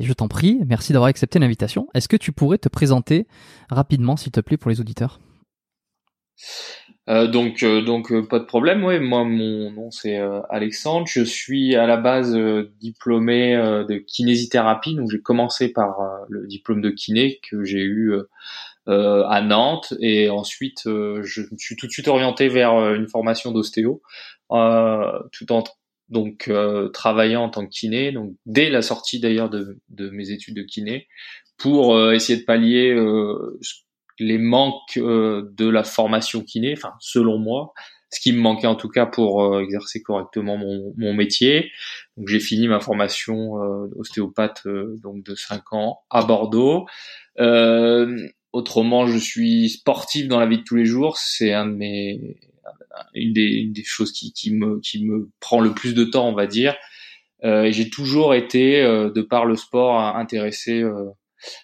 Je t'en prie, merci d'avoir accepté l'invitation. Est-ce que tu pourrais te présenter rapidement, s'il te plaît, pour les auditeurs? Euh, donc, euh, donc euh, pas de problème. Ouais, moi, mon nom c'est Alexandre. Je suis à la base diplômé de kinésithérapie. Donc, j'ai commencé par le diplôme de kiné que j'ai eu à Nantes, et ensuite je me suis tout de suite orienté vers une formation d'ostéo, tout en donc euh, travaillant en tant que kiné. Donc, dès la sortie d'ailleurs de, de mes études de kiné, pour euh, essayer de pallier euh, les manques euh, de la formation kiné, enfin selon moi, ce qui me manquait en tout cas pour euh, exercer correctement mon, mon métier. Donc j'ai fini ma formation euh, ostéopathe donc de 5 ans à Bordeaux. Autrement, je suis sportif dans la vie de tous les jours. C'est un de mes une des, une des choses qui, qui me qui me prend le plus de temps, on va dire. Euh, j'ai toujours été, euh, de par le sport, intéressé euh,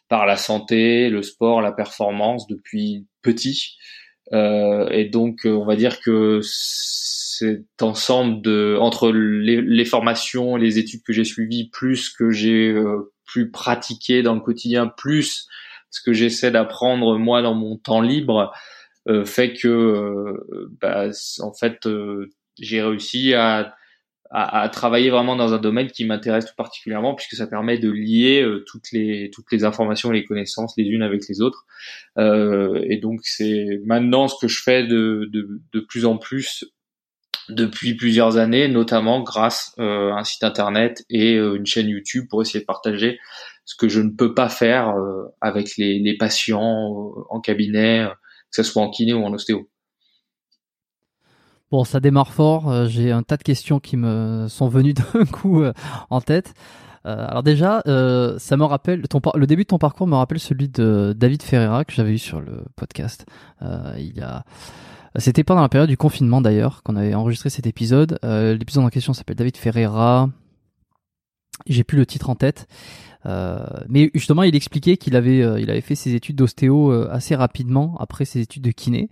par la santé, le sport, la performance depuis petit. Euh, et donc, euh, on va dire que cet ensemble de entre les, les formations, les études que j'ai suivies, plus que j'ai euh, pu pratiquer dans le quotidien, plus ce que j'essaie d'apprendre moi dans mon temps libre, euh, fait que, euh, bah, en fait, euh, j'ai réussi à à, à, travailler vraiment dans un domaine qui m'intéresse tout particulièrement puisque ça permet de lier euh, toutes les toutes les informations et les connaissances les unes avec les autres. Euh, et donc c'est maintenant ce que je fais de, de, de plus en plus depuis plusieurs années notamment grâce euh, à un site internet et euh, une chaîne YouTube pour essayer de partager ce que je ne peux pas faire euh, avec les, les patients en cabinet que ce soit en kiné ou en ostéo Bon, ça démarre fort. Euh, J'ai un tas de questions qui me sont venues d'un coup euh, en tête. Euh, alors déjà, ça me rappelle le début de ton parcours me rappelle celui de David Ferreira que j'avais eu sur le podcast. Il y a, c'était pendant la période du confinement d'ailleurs qu'on avait enregistré cet épisode. L'épisode en question s'appelle David Ferreira. J'ai plus le titre en tête. Euh, mais justement, il expliquait qu'il avait, euh, il avait fait ses études d'ostéo euh, assez rapidement après ses études de kiné.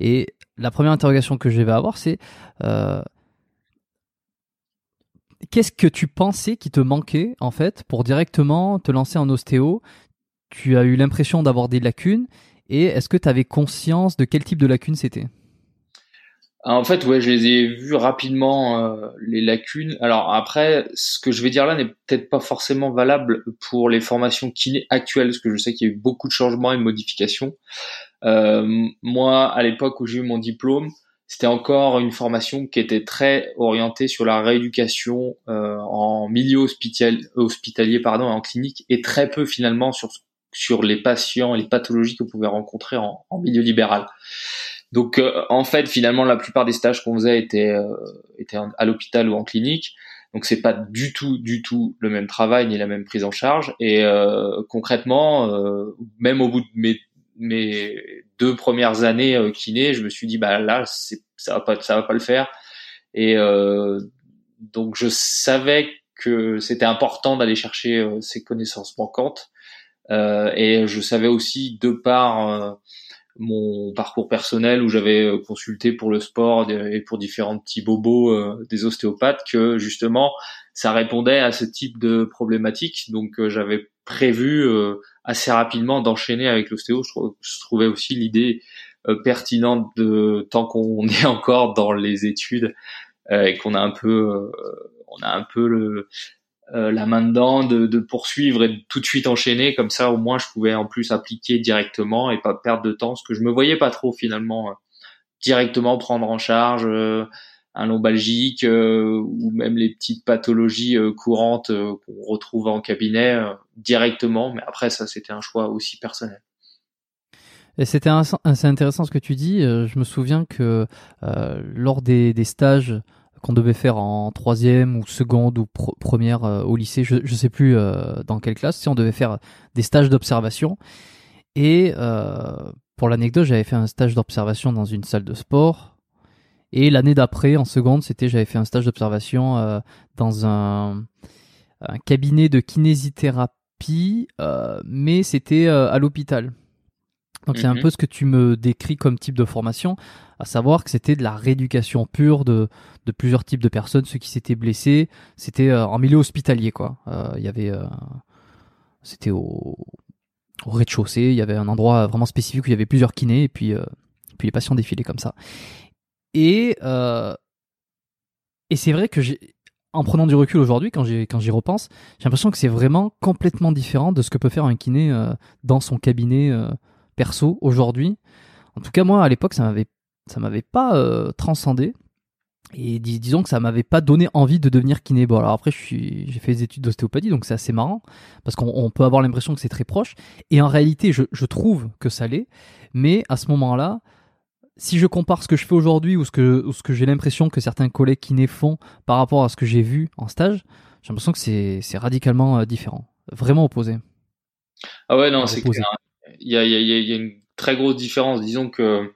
Et la première interrogation que je vais avoir, c'est qu'est-ce que tu pensais qui te manquait en fait pour directement te lancer en ostéo? Tu as eu l'impression d'avoir des lacunes et est-ce que tu avais conscience de quel type de lacunes c'était? En fait, ouais, je les ai vus rapidement euh, les lacunes. Alors après, ce que je vais dire là n'est peut-être pas forcément valable pour les formations kiné actuelles, parce que je sais qu'il y a eu beaucoup de changements et de modifications. Euh, moi, à l'époque où j'ai eu mon diplôme, c'était encore une formation qui était très orientée sur la rééducation euh, en milieu hospitalier, hospitalier pardon, en clinique, et très peu finalement sur sur les patients et les pathologies que vous pouvez rencontrer en, en milieu libéral. Donc euh, en fait, finalement, la plupart des stages qu'on faisait étaient, euh, étaient à l'hôpital ou en clinique. Donc c'est pas du tout, du tout le même travail ni la même prise en charge. Et euh, concrètement, même au bout de mes, mes deux premières années euh, je me suis dit bah là, c'est, ça va pas, ça va pas le faire. Et euh, donc je savais que c'était important d'aller chercher ces connaissances manquantes. et je savais aussi de par mon parcours personnel où j'avais consulté pour le sport et pour différents petits bobos euh, des ostéopathes que justement ça répondait à ce type de problématique. Donc euh, j'avais prévu euh, assez rapidement d'enchaîner avec l'ostéo. Je, je, trouvais aussi l'idée pertinente de tant qu'on est encore dans les études et qu'on a un peu on a un peu le la main dedans de, de, poursuivre et de tout de suite enchaîner comme ça au moins je pouvais en plus appliquer directement et pas perdre de temps ce que je me voyais pas trop finalement directement prendre en charge un lombalgique euh, ou même les petites pathologies euh, courantes euh, qu'on retrouve en cabinet directement. Mais après, ça, c'était un choix aussi personnel. Et c'était assez intéressant ce que tu dis. Je me souviens que lors des, des stages qu'on devait faire en troisième ou seconde ou première au lycée, je ne sais plus dans quelle classe, si on devait faire des stages d'observation. Et pour l'anecdote, j'avais fait un stage d'observation dans une salle de sport et l'année d'après, en seconde, c'était j'avais fait un stage d'observation euh, dans un, cabinet de kinésithérapie, euh, mais c'était euh, à l'hôpital. Donc c'est un mhm. peu ce que tu me décris comme type de formation, à savoir que c'était de la rééducation pure de, de plusieurs types de personnes, ceux qui s'étaient blessés, c'était en milieu hospitalier quoi. Il y avait, c'était au, au rez-de-chaussée, il y avait un endroit vraiment spécifique où il y avait plusieurs kinés et puis, puis les patients défilaient comme ça. Et, euh, et c'est vrai que j'ai, en prenant du recul aujourd'hui, quand j'y, quand j'y repense, j'ai l'impression que c'est vraiment complètement différent de ce que peut faire un kiné euh, dans son cabinet euh, perso aujourd'hui. En tout cas, moi, à l'époque, ça m'avait, ça m'avait pas euh, transcendé. Et disons que ça m'avait pas donné envie de devenir kiné. Bon, alors après, j'ai fait des études d'ostéopathie, donc c'est assez marrant, parce qu'on peut avoir l'impression que c'est très proche. Et en réalité, je, je trouve que ça l'est. Mais à ce moment-là, si je compare ce que je fais aujourd'hui ou ce que, ce que j'ai l'impression que certains collègues kinés font par rapport à ce que j'ai vu en stage, j'ai l'impression que c'est, c'est radicalement euh, différent, vraiment opposé. Ah ouais, non, c'est clair. Il y a, y a, y a, une très grosse différence. Disons que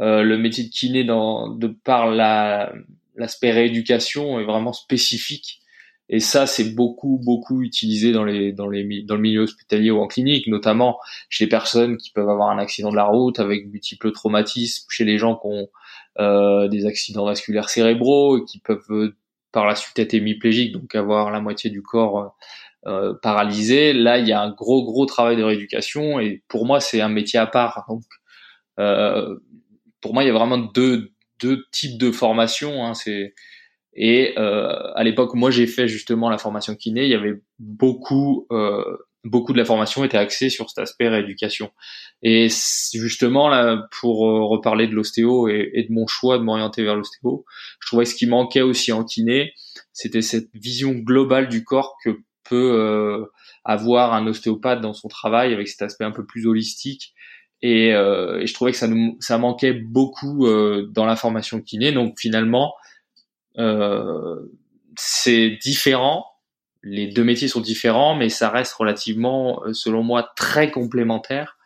euh, le métier de kiné, dans, de par la, l'aspect rééducation, est vraiment spécifique et ça, c'est beaucoup, beaucoup utilisé dans les, dans les, dans le milieu hospitalier ou en clinique, notamment chez les personnes qui peuvent avoir un accident de la route avec multiples traumatismes, chez les gens qui ont euh, des accidents vasculaires cérébraux et qui peuvent euh, par la suite être hémiplégiques, donc avoir la moitié du corps euh, paralysé. Là, il y a un gros, gros travail de rééducation et pour moi, c'est un métier à part. Donc, euh, pour moi, il y a vraiment deux, deux types de formation. Hein. Et euh, à l'époque, moi, j'ai fait justement la formation kiné. Il y avait beaucoup, euh, beaucoup de la formation était axée sur cet aspect rééducation. Et justement là, pour euh, reparler de l'ostéo et, de mon choix de m'orienter vers l'ostéo, je trouvais ce qui manquait aussi en kiné, c'était cette vision globale du corps que peut euh, avoir un ostéopathe dans son travail, avec cet aspect un peu plus holistique. Et, euh, et je trouvais que ça, nous, ça manquait beaucoup euh, dans la formation kiné. Donc finalement, euh, c'est différent. Les deux métiers sont différents, mais ça reste relativement, euh, selon moi, très complémentaire.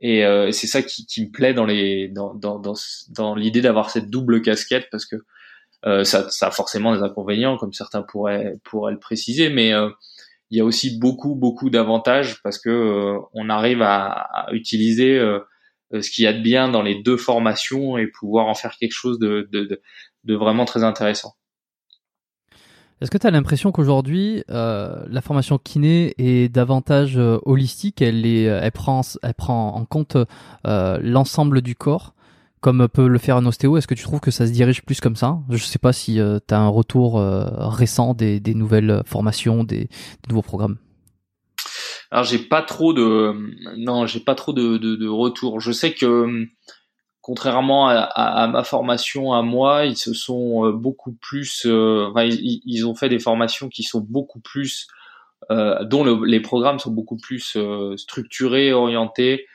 Et euh, c'est ça qui, qui, me plaît dans les dans dans, dans l'idée d'avoir cette double casquette parce que euh, ça, ça a forcément des inconvénients comme certains pourraient pourraient le préciser, mais euh, il y a aussi beaucoup beaucoup d'avantages parce que on arrive à, à utiliser ce qu'il y a de bien dans les deux formations et pouvoir en faire quelque chose de, de, de, de vraiment très intéressant. Est-ce que tu as l'impression qu'aujourd'hui, euh, la formation kiné est davantage euh, holistique elle, est, elle, prend, elle prend en compte euh, l'ensemble du corps, comme peut le faire un ostéo Est-ce que tu trouves que ça se dirige plus comme ça? Je ne sais pas si euh, tu as un retour euh, récent des, nouvelles formations, des, nouveaux programmes. Alors j'ai pas trop de non j'ai pas trop de, de, retour. Je sais que contrairement à, ma formation à moi, ils se sont euh, beaucoup plus, euh, ils, ont fait des formations qui sont beaucoup plus, euh, dont les programmes sont beaucoup plus structurés, orientés,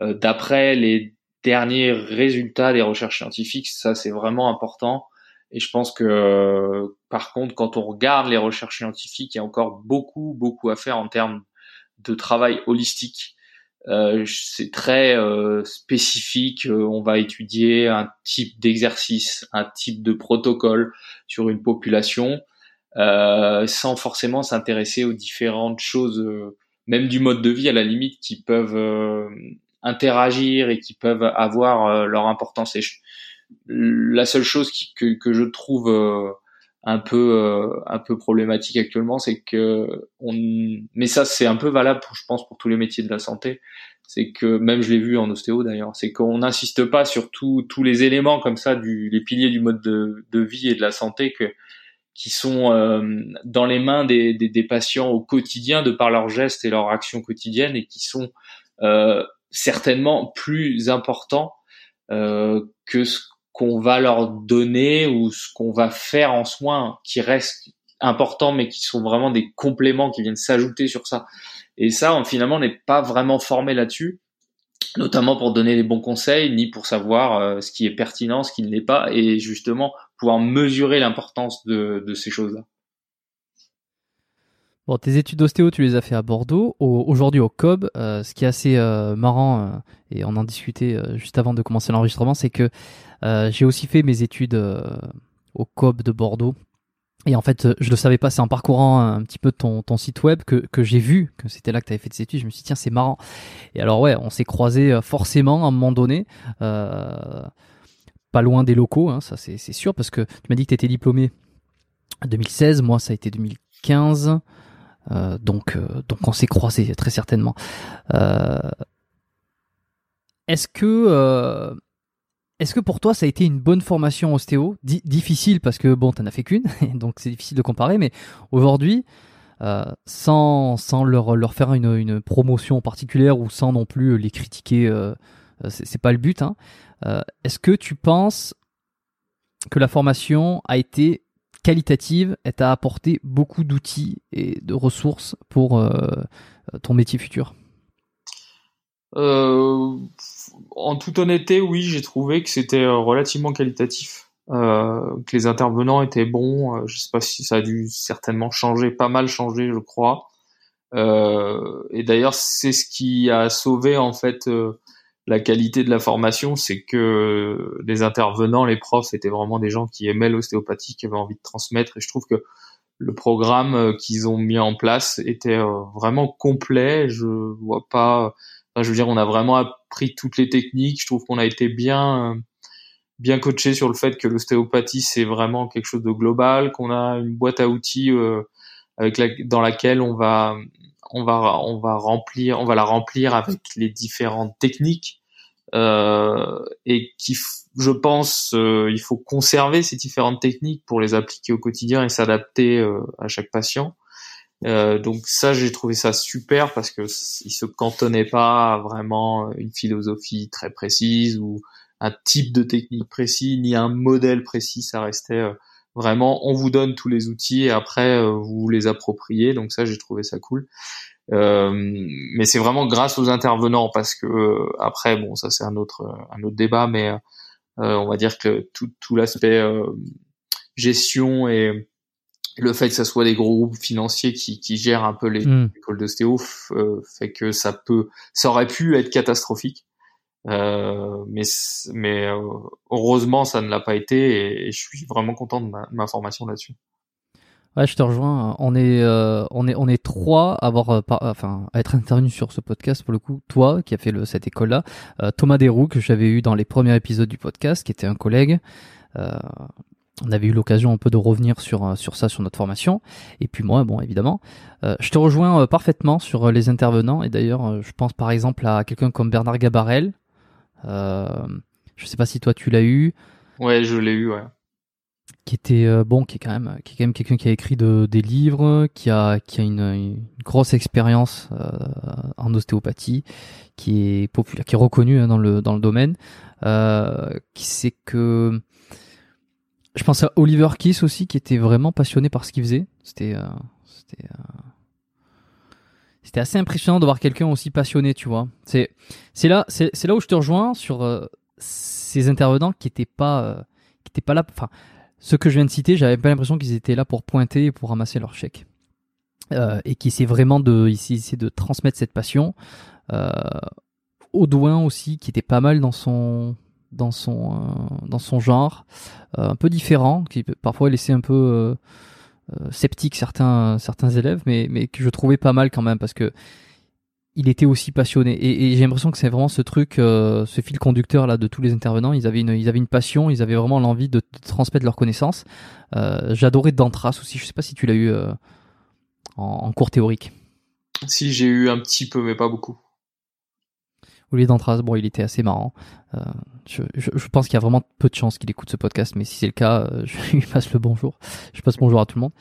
d'après les derniers résultats des recherches scientifiques. Ça, c'est vraiment important. Et je pense que, par contre, quand on regarde les recherches scientifiques, il y a encore beaucoup, beaucoup à faire en termes de travail holistique euh, c'est très euh, spécifique. Euh, on va étudier un type d'exercice, un type de protocole sur une population, sans forcément s'intéresser aux différentes choses, même du mode de vie à la limite, qui peuvent interagir et qui peuvent avoir leur importance. La seule chose que, que, je trouve un peu un peu problématique actuellement, c'est que on mais ça c'est un peu valable pour, je pense pour tous les métiers de la santé, c'est que même je l'ai vu en ostéo d'ailleurs, c'est qu'on n'insiste pas sur tous les éléments comme ça du les piliers du mode de, de vie et de la santé que qui sont euh, dans les mains des, des, des, patients au quotidien de par leurs gestes et leurs actions quotidiennes et qui sont euh, certainement plus importants euh, que ce qu'on va leur donner ou ce qu'on va faire en soins qui restent importants mais qui sont vraiment des compléments qui viennent s'ajouter sur ça. Et ça, on, finalement, n'est pas vraiment formé là-dessus, notamment pour donner les bons conseils, ni pour savoir euh, ce qui est pertinent, ce qui ne l'est pas, et justement pouvoir mesurer l'importance de, de, ces choses-là. Bon, tes études d'ostéo, tu les as fait à Bordeaux. Aujourd'hui au COB, euh, ce qui est assez euh, marrant, et on en discutait juste avant de commencer l'enregistrement, c'est que j'ai aussi fait mes études au COB de Bordeaux et en fait, je le savais pas, c'est en parcourant un petit peu ton, ton site web que, que j'ai vu que c'était là que tu avais fait tes études. Je me suis dit, tiens, c'est marrant. Et alors, ouais, on s'est croisés euh, forcément à un moment donné, euh, pas loin des locaux, hein, ça c'est sûr, parce que tu m'as dit que tu étais diplômé en 2016, moi ça a été 2015. Euh, donc, euh, donc on s'est croisés très certainement. Euh, Est-ce que est-ce que pour toi ça a été une bonne formation ostéo? Difficile parce que bon, t'en as fait qu'une, donc c'est difficile de comparer. Mais aujourd'hui, sans, sans leur, leur faire une, une, promotion particulière ou sans non plus les critiquer, euh, c'est pas le but. Hein. Est-ce que tu penses que la formation a été qualitative et t'a apporté beaucoup d'outils et de ressources pour euh, ton métier futur euh, en toute honnêteté, oui, j'ai trouvé que c'était euh, relativement qualitatif, euh, que les intervenants étaient bons. Euh, je sais pas si ça a dû certainement changer, pas mal changer, je crois. Euh, et d'ailleurs, c'est ce qui a sauvé en fait la qualité de la formation, c'est que les intervenants, les profs, étaient vraiment des gens qui aimaient l'ostéopathie, qui avaient envie de transmettre. Et je trouve que le programme qu'ils ont mis en place était vraiment complet. Je vois pas je veux dire, on a vraiment appris toutes les techniques. Je trouve qu'on a été bien, euh, bien coaché sur le fait que l'ostéopathie c'est vraiment quelque chose de global, qu'on a une boîte à outils euh, avec la, dans laquelle on va, on va, on va remplir, on va la remplir avec les différentes techniques euh, et qui, je pense, euh, il faut conserver ces différentes techniques pour les appliquer au quotidien et s'adapter à chaque patient. Euh, donc ça, j'ai trouvé ça super parce que il se cantonnait pas à vraiment une philosophie très précise ou un type de technique précis ni un modèle précis. Ça restait euh, vraiment, on vous donne tous les outils et après euh, vous les appropriez. Donc ça, j'ai trouvé ça cool. Euh, mais c'est vraiment grâce aux intervenants parce que après, bon, ça c'est un autre un autre débat, mais on va dire que tout, tout l'aspect gestion et le fait que ça soit des gros groupes financiers qui, qui gèrent un peu les hmm. écoles d'ostéo euh, fait que ça peut, ça aurait pu être catastrophique. Euh, mais mais euh, heureusement ça ne l'a pas été et, je suis vraiment content de ma, ma formation là-dessus. Ouais, je te rejoins. On est, euh, on est, on est trois à avoir, enfin, à être intervenu sur ce podcast pour le coup. Toi, qui a fait le, cette école-là, Thomas Desroux que j'avais eu dans les premiers épisodes du podcast, qui était un collègue on avait eu l'occasion un peu de revenir sur euh, sur ça sur notre formation et puis moi bon évidemment euh, je te rejoins euh, parfaitement sur les intervenants et d'ailleurs je pense par exemple à quelqu'un comme Bernard Gabarel euh, je sais pas si toi tu l'as eu. Ouais je l'ai eu ouais. Qui était bon qui est quand même qui est quand même quelqu'un qui a écrit de, des livres qui a qui a une, une grosse expérience en ostéopathie qui est populaire qui est reconnu hein, dans le dans le domaine. Qui sait que je pense à Oliver Kiss aussi, qui était vraiment passionné par ce qu'il faisait. C'était, euh, c'était, euh, c'était assez impressionnant de voir quelqu'un aussi passionné, tu vois. C'est, c'est là, c'est, là où je te rejoins sur euh, ces intervenants qui étaient pas, qui étaient pas là. Enfin, ceux que je viens de citer, j'avais pas l'impression qu'ils étaient là pour pointer et pour ramasser leur chèque. et qui essaient vraiment de, ici, de transmettre cette passion. Audouin aussi, qui était pas mal dans son dans son euh, dans son genre, euh, un peu différent, qui parfois laisser un peu euh, sceptique certains certains élèves, mais mais que je trouvais pas mal quand même parce que il était aussi passionné. Et, j'ai l'impression que c'est vraiment ce truc, euh, ce fil conducteur là de tous les intervenants. Ils avaient une, ils avaient une passion, ils avaient vraiment l'envie de, transmettre leurs connaissanses. Euh, J'adorais Dantras aussi. Je sais pas si tu l'as eu euh, en, cours théorique. Si j'ai eu un petit peu, mais pas beaucoup. Dantras, bon, il était assez marrant. Euh, je, pense qu'il y a vraiment peu de chances qu'il écoute ce podcast, mais si c'est le cas, je lui passe le bonjour. Je passe bonjour à tout le monde.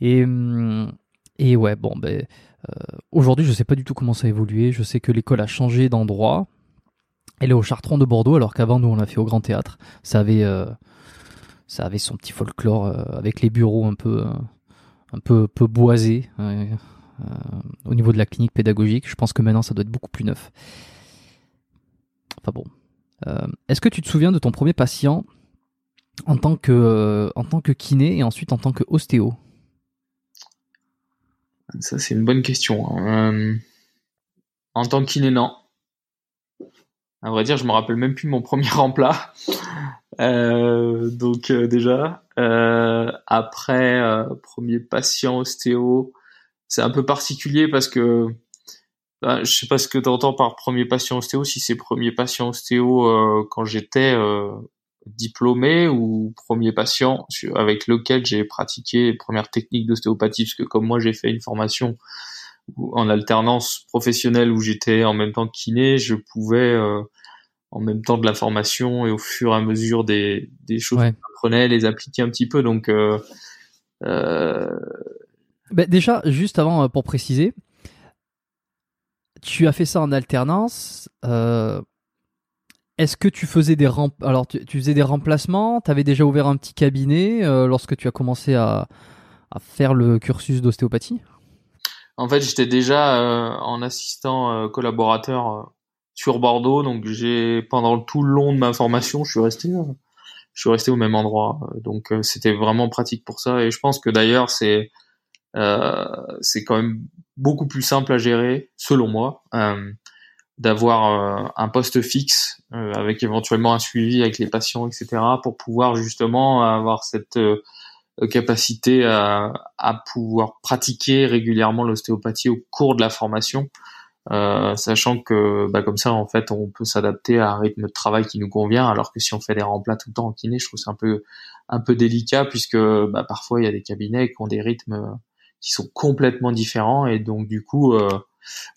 Et hum, ouais, bon, ben euh, aujourd'hui, je sais pas du tout comment ça a évolué. Je sais que l'école a changé d'endroit. Elle est au Chartron de Bordeaux, alors qu'avant, nous, on l'a fait au Grand Théâtre. Ça avait, euh, ça avait son petit folklore euh, avec les bureaux un peu, un peu, peu boisés au niveau de la clinique pédagogique. Je pense que maintenant, ça doit être beaucoup plus neuf. Bon. Est-ce que tu te souviens de ton premier patient en tant que, que kiné et ensuite en tant que ostéo? Ça, c'est une bonne question. Euh, en tant qu'iné, non. À vrai dire, je me rappelle même plus mon premier remplat. Euh, donc euh, déjà, après premier patient ostéo, c'est un peu particulier parce que ben, je sais pas ce que tu entends par premier patient ostéo. Si c'est premier patient ostéo quand j'étais diplômé ou premier patient avec lequel j'ai pratiqué les premières techniques d'ostéopathie parce que comme moi j'ai fait une formation en alternance professionnelle où j'étais en même temps kiné, je pouvais euh, en même temps de la formation et au fur et à mesure des, des choses que j'apprenais les appliquer un petit peu donc euh, euh... Ben déjà juste avant euh, pour préciser tu as fait ça en alternance euh, est-ce que tu faisais des alors tu, faisais des remplacements? Tu avais déjà ouvert un petit cabinet euh, lorsque tu as commencé à, faire le cursus d'ostéopathie? En fait, j'étais déjà euh, en assistant collaborateur sur Bordeaux, donc j'ai pendant tout le long de ma formation, je suis resté je suis resté au même endroit. Donc c'était vraiment pratique pour ça. Et je pense que d'ailleurs c'est c'est quand même beaucoup plus simple à gérer selon moi d'avoir euh, un poste fixe euh, avec éventuellement un suivi avec les patients, etc., pour pouvoir justement avoir cette euh, capacité à, à, pouvoir pratiquer régulièrement l'ostéopathie au cours de la formation, euh, sachant que bah, comme ça en fait on peut s'adapter à un rythme de travail qui nous convient, alors que si on fait des remplats tout le temps en kiné, je trouve c'est un peu un peu délicat puisque bah, parfois il y a des cabinets qui ont des rythmes qui sont complètement différents et donc du coup euh,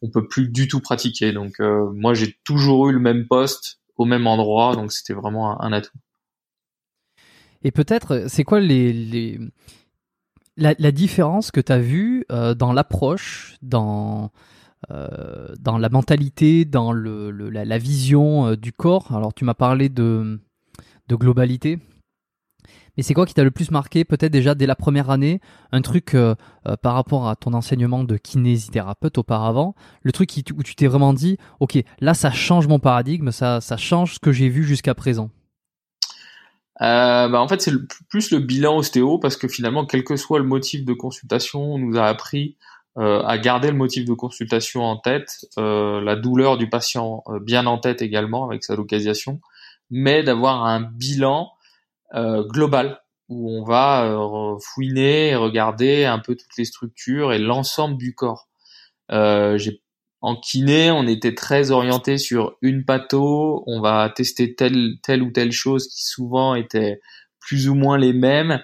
on peut plus du tout pratiquer. Donc euh, moi j'ai toujours eu le même poste au même endroit, donc c'était vraiment un, atout. Et peut-être, c'est quoi les, La, différence que tu as vue euh, dans l'approche, dans, euh, dans la mentalité, dans le, la, vision du corps? Alors tu m'as parlé de, de globalité, mais c'est quoi qui t'a le plus marqué, peut-être déjà dès la première année, un truc euh, euh, par rapport à ton enseignement de kinésithérapeute auparavant, le truc où tu t'es vraiment dit, ok, là ça change mon paradigme, ça, ça change ce que j'ai vu jusqu'à présent? Euh, bah en fait, c'est plus le bilan ostéo parce que finalement, quel que soit le motif de consultation, on nous a appris à garder le motif de consultation en tête, la douleur du patient bien en tête également avec sa localisation, mais d'avoir un bilan euh, global où on va euh, fouiner et regarder un peu toutes les structures et l'ensemble du corps. Euh, en kiné, on était très orienté sur une patho, on va tester telle, telle ou telle chose qui souvent étaient plus ou moins les mêmes,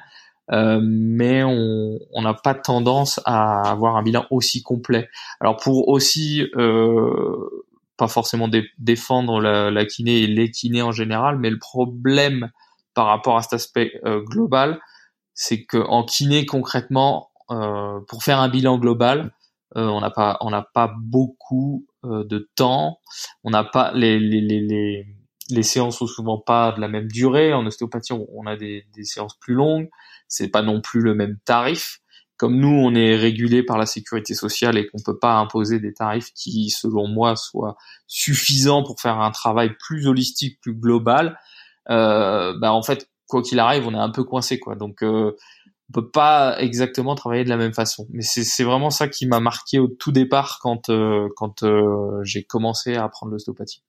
euh, mais on n'a pas tendance à avoir un bilan aussi complet. Alors pour aussi euh, pas forcément défendre la, la, kiné et les kinés en général, mais le problème par rapport à cet aspect euh, global, c'est que en kiné concrètement, euh, pour faire un bilan global, euh, on n'a pas on n'a pas beaucoup de temps, on n'a pas les, les, les, les séances sont souvent pas de la même durée. En ostéopathie, on, a des, des, séances plus longues. C'est pas non plus le même tarif. Comme nous, on est régulé par la sécurité sociale et qu'on peut pas imposer des tarifs qui, selon moi, soient suffisants pour faire un travail plus holistique, plus global bah en fait quoi qu'il arrive on est un peu coincé quoi donc euh, on peut pas exactement travailler de la même façon mais c'est vraiment ça qui m'a marqué au tout départ quand euh, quand euh, j'ai commencé à apprendre l'ostéopathie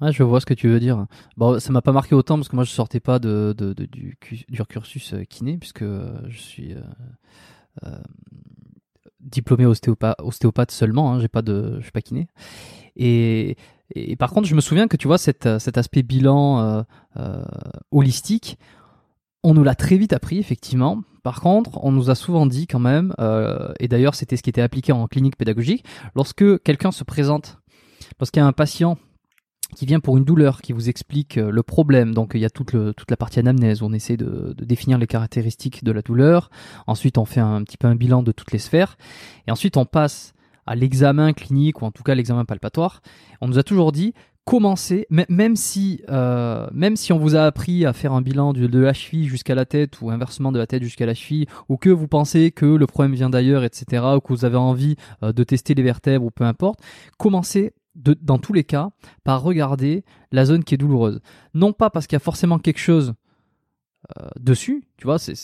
Ouais, je vois ce que tu veux dire. Bon, ça m'a pas marqué autant parce que moi je sortais pas du, du cursus kiné puisque je suis diplômé ostéopathe, ostéopathe seulement. Hein, j'ai pas de, je suis pas kiné. Et, et, par contre, je me souviens que tu vois cet, cet aspect bilan holistique, on nous l'a très vite appris effectivement. Par contre, on nous a souvent dit quand même, et d'ailleurs c'était ce qui était appliqué en clinique pédagogique, lorsque quelqu'un se présente, lorsqu'il y a un patient qui vient pour une douleur, qui vous explique euh, le problème. Donc il y a toute, la partie anamnèse on essaie de, définir les caractéristiques de la douleur. Ensuite on fait un, petit peu un bilan de toutes les sphères. Et ensuite on passe à l'examen clinique ou en tout cas l'examen palpatoire. On nous a toujours dit si, euh, même si on vous a appris à faire un bilan de, de la cheville jusqu'à la tête ou inversement de la tête jusqu'à la cheville, ou que vous pensez que le problème vient d'ailleurs, etc., ou que vous avez envie euh, de tester les vertèbres ou peu importe, commencez dans tous les cas, par regarder la zone qui est douloureuse. Non pas parce qu'il y a forcément quelque chose euh, dessus, tu vois, c'est,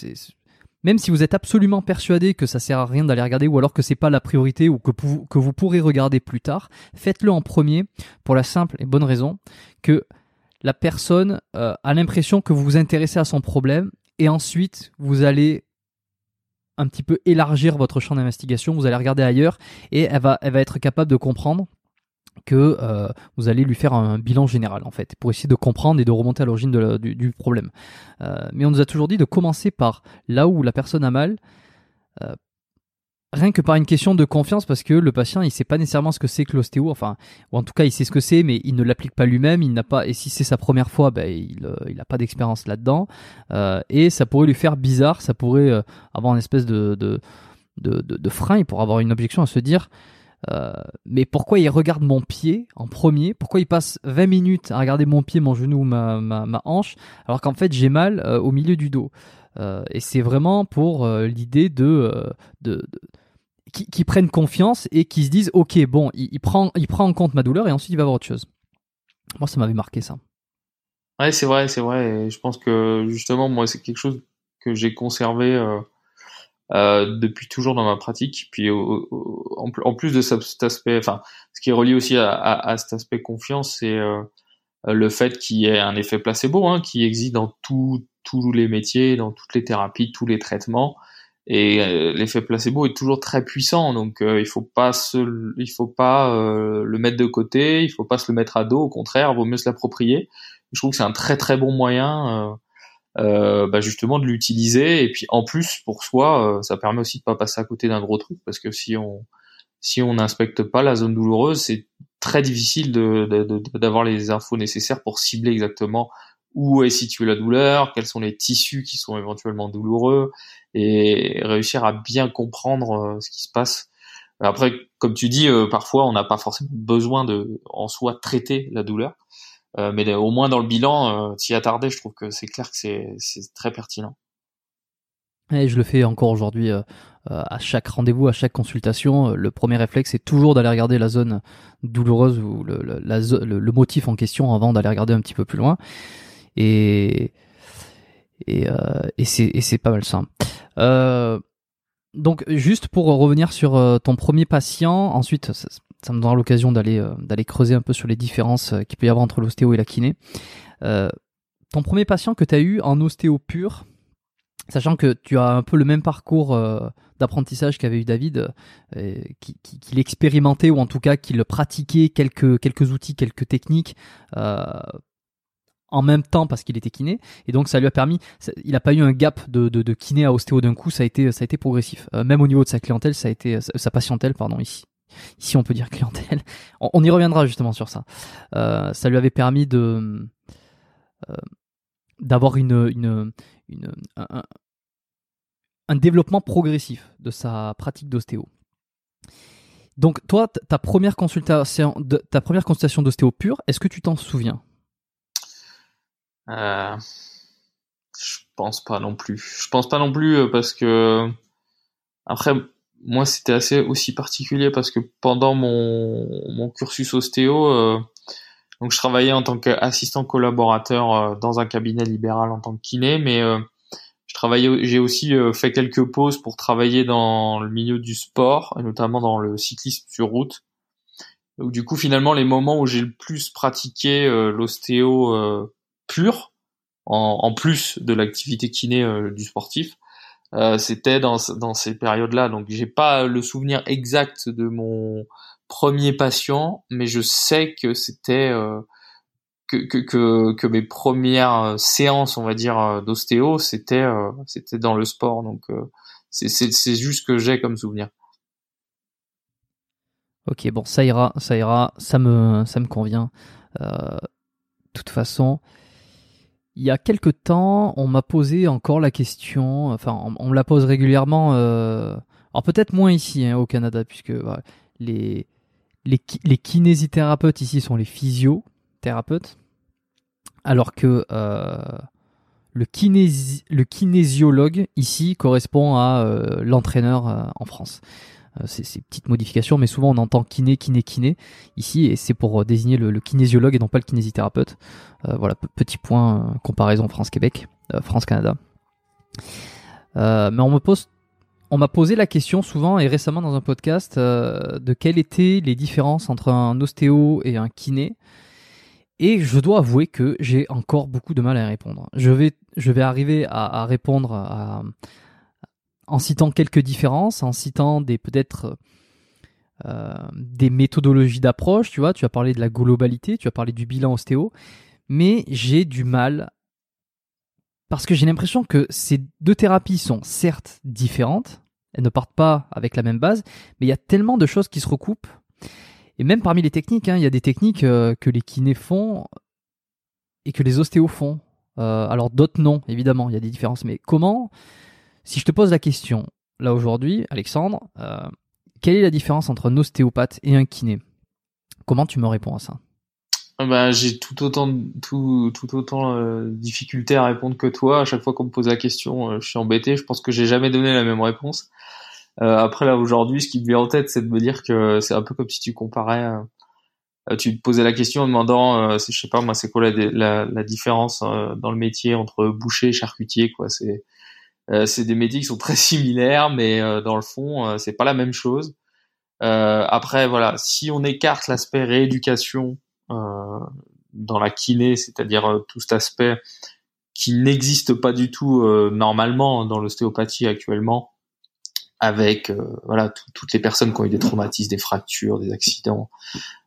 même si vous êtes absolument persuadé que ça sert à rien d'aller regarder ou alors que c'est pas la priorité ou que, vous pourrez regarder plus tard, faites-le en premier pour la simple et bonne raison que la personne euh, a l'impression que vous vous intéressez à son problème et ensuite vous allez un petit peu élargir votre champ d'investigation, vous allez regarder ailleurs et elle va être capable de comprendre que euh, vous allez lui faire un bilan général en fait pour essayer de comprendre et de remonter à l'origine du, problème. Euh, mais on nous a toujours dit de commencer par là où la personne a mal, euh, rien que par une question de confiance parce que le patient il sait pas nécessairement ce que c'est que l'ostéo, enfin ou en tout cas il sait ce que c'est mais il ne l'applique pas lui-même, il n'a pas et si c'est sa première fois, ben il il n'a pas d'expérience là-dedans et ça pourrait lui faire bizarre, ça pourrait avoir une espèce de de, de, de, de frein, il pourrait avoir une objection à se dire euh, mais pourquoi il regarde mon pied en premier? Pourquoi il passe 20 minutes à regarder mon pied, mon genou, ma, ma, hanche, alors qu'en fait j'ai mal euh, au milieu du dos? Euh, Et c'est vraiment pour l'idée de, de, qui, prennent confiance et qui se disent ok bon il, prend il prend en compte ma douleur et ensuite il va voir autre chose. Moi ça m'avait marqué ça. Ouais c'est vrai c'est vrai je pense que justement moi c'est quelque chose que j'ai conservé euh, depuis toujours dans ma pratique. Puis en, plus de cet aspect, enfin, ce qui est relié aussi à, à, à cet aspect confiance, c'est euh, le fait qu'il y ait un effet placebo hein, qui existe dans tous les métiers, dans toutes les thérapies, tous les traitements. Et euh, l'effet placebo est toujours très puissant, donc il faut pas se, il faut pas le mettre de côté, il faut pas se le mettre à dos. Au contraire, il vaut mieux se l'approprier. Je trouve que c'est un très très bon moyen euh, bah justement de l'utiliser et puis en plus pour soi euh, ça permet aussi de pas passer à côté d'un gros truc parce que si on si on n'inspecte pas la zone douloureuse c'est très difficile de, d'avoir les infos nécessaires pour cibler exactement où est située la douleur, quels sont les tissus qui sont éventuellement douloureux et réussir à bien comprendre euh, ce qui se passe. Après, comme tu dis, parfois on n'a pas forcément besoin de en soi traiter la douleur. Euh, mais au moins dans le bilan, euh, s'y attarder, je trouve que c'est clair que c'est très pertinent. Et je le fais encore aujourd'hui euh, à chaque rendez-vous, à chaque consultation. Le premier réflexe, c'est toujours d'aller regarder la zone douloureuse ou le, la, le, motif en question avant d'aller regarder un petit peu plus loin. Et, et, et c'est pas mal ça. donc juste pour revenir sur ton premier patient, ensuite ça me donnera l'occasion d'aller euh, d'aller creuser un peu sur les différences euh, qu'il peut y avoir entre l'ostéo et la kiné. Euh, ton premier patient que tu as eu en ostéo pur, sachant que tu as un peu le même parcours d'apprentissage qu'avait eu David, qu'il qui, expérimentait ou en tout cas qu'il pratiquait quelques, quelques outils, quelques techniques en même temps parce qu'il était kiné. Et donc ça lui a permis il n'a pas eu un gap de, de, kiné à ostéo d'un coup ça a été ça a été progressif. Même au niveau de sa clientèle ça a été sa patientèle pardon ici ici on peut dire clientèle. On, y reviendra justement sur ça. Euh, ça lui avait permis de euh, d'avoir une, une, un, développement progressif de sa pratique d'ostéo. Donc toi, ta première consultation, ta première consultation d'ostéo pure, est-ce que tu t'en souviens? Euh, Je pense pas non plus. Je pense pas non plus parce que après moi, c'était assez aussi particulier parce que pendant mon, mon cursus ostéo, euh, donc je travaillais en tant qu'assistant collaborateur euh, dans un cabinet libéral en tant que kiné, mais euh, je travaillais, j'ai aussi fait quelques pauses pour travailler dans le milieu du sport, et notamment dans le cyclisme sur route. Donc du coup, finalement, les moments où j'ai le plus pratiqué l'ostéo pur, en, en, plus de l'activité kiné du sportif, c'était dans ces périodes-là. Donc j'ai pas le souvenir exact de mon premier patient, mais je sais que c'était que, que, que, mes premières séances, on va dire, d'ostéo, c'était c'était dans le sport. Donc c'est c'est juste que j'ai comme souvenir. Ok, bon, ça ira, ça ira, ça me, ça me convient. Euh, de toute façon, il y a quelque temps, on m'a posé encore la question, enfin, on, me la pose régulièrement, euh, alors peut-être moins ici, hein, au Canada, puisque les, kinésithérapeutes ici sont les physiothérapeutes, alors que euh, le, le kinésiologue ici correspond à l'entraîneur en France. Euh, ces, ces, petites modifications, mais souvent on entend kiné, kiné, kiné ici, et c'est pour euh, désigner le, kinésiologue et non pas le kinésithérapeute. Euh, voilà, petit point comparaison France-Québec, France-Canada. mais on me pose on m'a posé la question souvent et récemment dans un podcast de quelles étaient les différences entre un ostéo et un kiné. Et je dois avouer que j'ai encore beaucoup de mal à répondre. Je vais, je vais arriver à, à répondre à, en citant quelques différences, en citant des peut-être euh, des méthodologies d'approche, tu vois, tu as parlé de la globalité, tu as parlé du bilan ostéo, mais j'ai du mal parce que j'ai l'impression que ces deux thérapies sont certes différentes, elles ne partent pas avec la même base, mais il y a tellement de choses qui se recoupent. Et même parmi les techniques, hein, il y a des techniques euh, que les kinés font et que les ostéos font. Euh, alors d'autres non, évidemment, il y a des différences. Mais comment si je te pose la question, là aujourd'hui, Alexandre, euh, quelle est la différence entre un ostéopathe et un kiné? Comment tu me réponds à ça? Bah, j'ai tout autant tout, tout autant euh, difficulté à répondre que toi. À chaque fois qu'on me pose la question, euh, je suis embêté. Je pense que j'ai jamais donné la même réponse. Après là aujourd'hui, ce qui me vient en tête, c'est de me dire que c'est un peu comme si tu comparais, tu te posais la question en demandant, je sais pas moi, c'est quoi la, la, différence dans le métier entre boucher et charcutier quoi. C'est des métiers qui sont très similaires, mais euh, dans le fond, euh, c'est pas la même chose. après, voilà, si on écarte l'aspect rééducation dans la kiné, c'est-à-dire tout cet aspect qui n'existe pas du tout normalement dans l'ostéopathie actuellement, avec voilà toutes les personnes qui ont eu des traumatismes, des fractures, des accidents,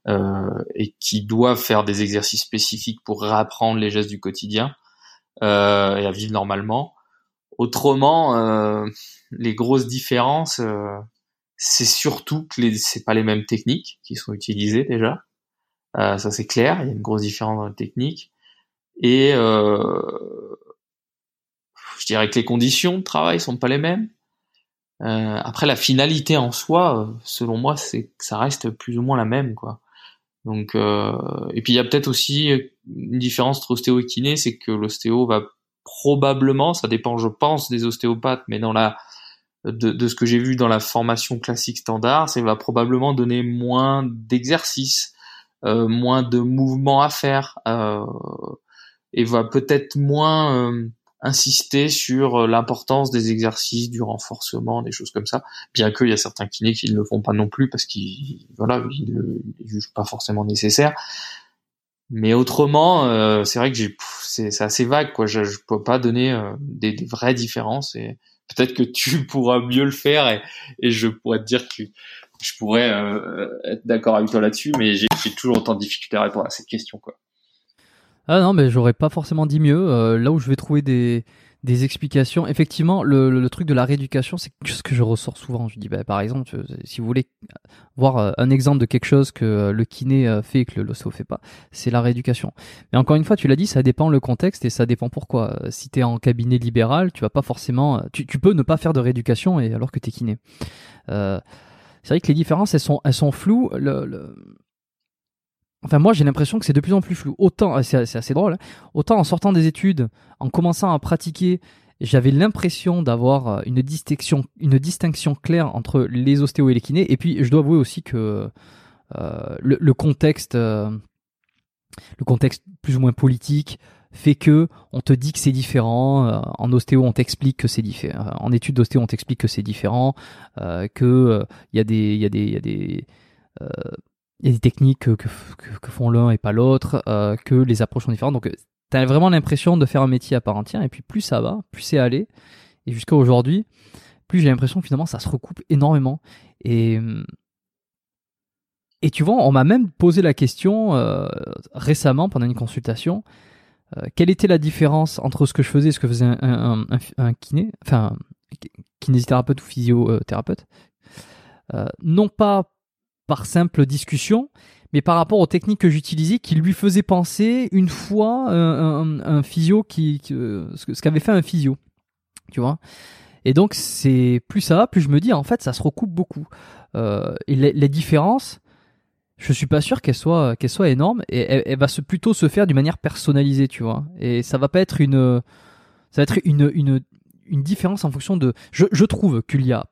et qui doivent faire des exercices spécifiques pour réapprendre les gestes du quotidien et à vivre normalement. Autrement, euh, les grosses différences, euh, c'est surtout que les, c'est pas les mêmes techniques qui sont utilisées déjà. Euh, ça c'est clair, il y a une grosse différence dans les techniques. Et je dirais que les conditions de travail sont pas les mêmes. après la finalité en soi, selon moi, c'est ça reste plus ou moins la même quoi. Donc et puis il y a peut-être aussi une différence entre ostéo et kiné, c'est que l'ostéo va probablement, ça dépend, je pense, des ostéopathes, mais dans la de, ce que j'ai vu dans la formation classique standard, ça va probablement donner moins d'exercices, euh, moins de mouvements à faire, euh, et va peut-être moins euh, insister sur l'importance des exercices, du renforcement, des choses comme ça. Bien qu'il y a certains kinés qui ne le font pas non plus parce qu'ils voilà, ils le jugent pas forcément nécessaire. Mais autrement, euh, c'est vrai que j'ai, c'est, assez vague, quoi. Je, je peux pas donner euh, des, vraies différences. Et peut-être que tu pourras mieux le faire, et, je pourrais te dire que je pourrais euh, être d'accord avec toi là-dessus, mais j'ai, toujours autant de difficultés à répondre à cette question, quoi. Ah non, mais j'aurais pas forcément dit mieux. là où je vais trouver des des explications. Effectivement, le, le, truc de la rééducation, c'est ce que je ressors souvent. Je dis, bah, par exemple, si vous voulez voir euh, un exemple de quelque chose que euh, le kiné euh, fait et que le l'ostéo fait pas, c'est la rééducation. Mais encore une fois, tu l'as dit, ça dépend le contexte et ça dépend pourquoi. Si tu es en cabinet libéral, tu vas pas forcément, tu, tu, peux ne pas faire de rééducation et alors que tu es kiné. Euh, c'est vrai que les différences, elles sont, elles sont floues. Le, le, Enfin, moi, j'ai l'impression que c'est de plus en plus flou. Autant, c'est assez drôle, hein. autant en sortant des études, en commençant à pratiquer, j'avais l'impression d'avoir euh, une distinction, claire entre les ostéos et les kinés. Et puis, je dois avouer aussi que euh, le, contexte, euh, le contexte plus ou moins politique, fait que on te dit que c'est différent. en ostéo, on t'explique que c'est différent. En études d'ostéo, on t'explique que c'est différent, que il y a des, il y a des, il y a des il y a des techniques que, font l'un et pas l'autre, euh, que les approches sont différentes. Donc, tu as vraiment l'impression de faire un métier à part entière. Et puis, plus ça va, plus c'est allé. et jusqu'à aujourd'hui, plus j'ai l'impression que finalement ça se recoupe énormément. Et, et tu vois, on m'a même posé la question euh, récemment pendant une consultation, euh, quelle était la différence entre ce que je faisais et ce que faisait un, kiné, enfin kinésithérapeute ou physiothérapeute, non pas par simple discussion, mais par rapport aux techniques que j'utilisais qui lui faisaient penser une fois un, physio qui, ce qu'avait fait un physio, tu vois? Et donc c'est plus ça va, plus je me dis en fait ça se recoupe beaucoup. Euh, et les, différences, je suis pas sûr qu'elles soient qu'elles soient énormes et elle, va se plutôt se faire d'une manière personnalisée, tu vois. Et ça va pas être une ça va être une une une différence en fonction de. Je, je trouve qu'il y a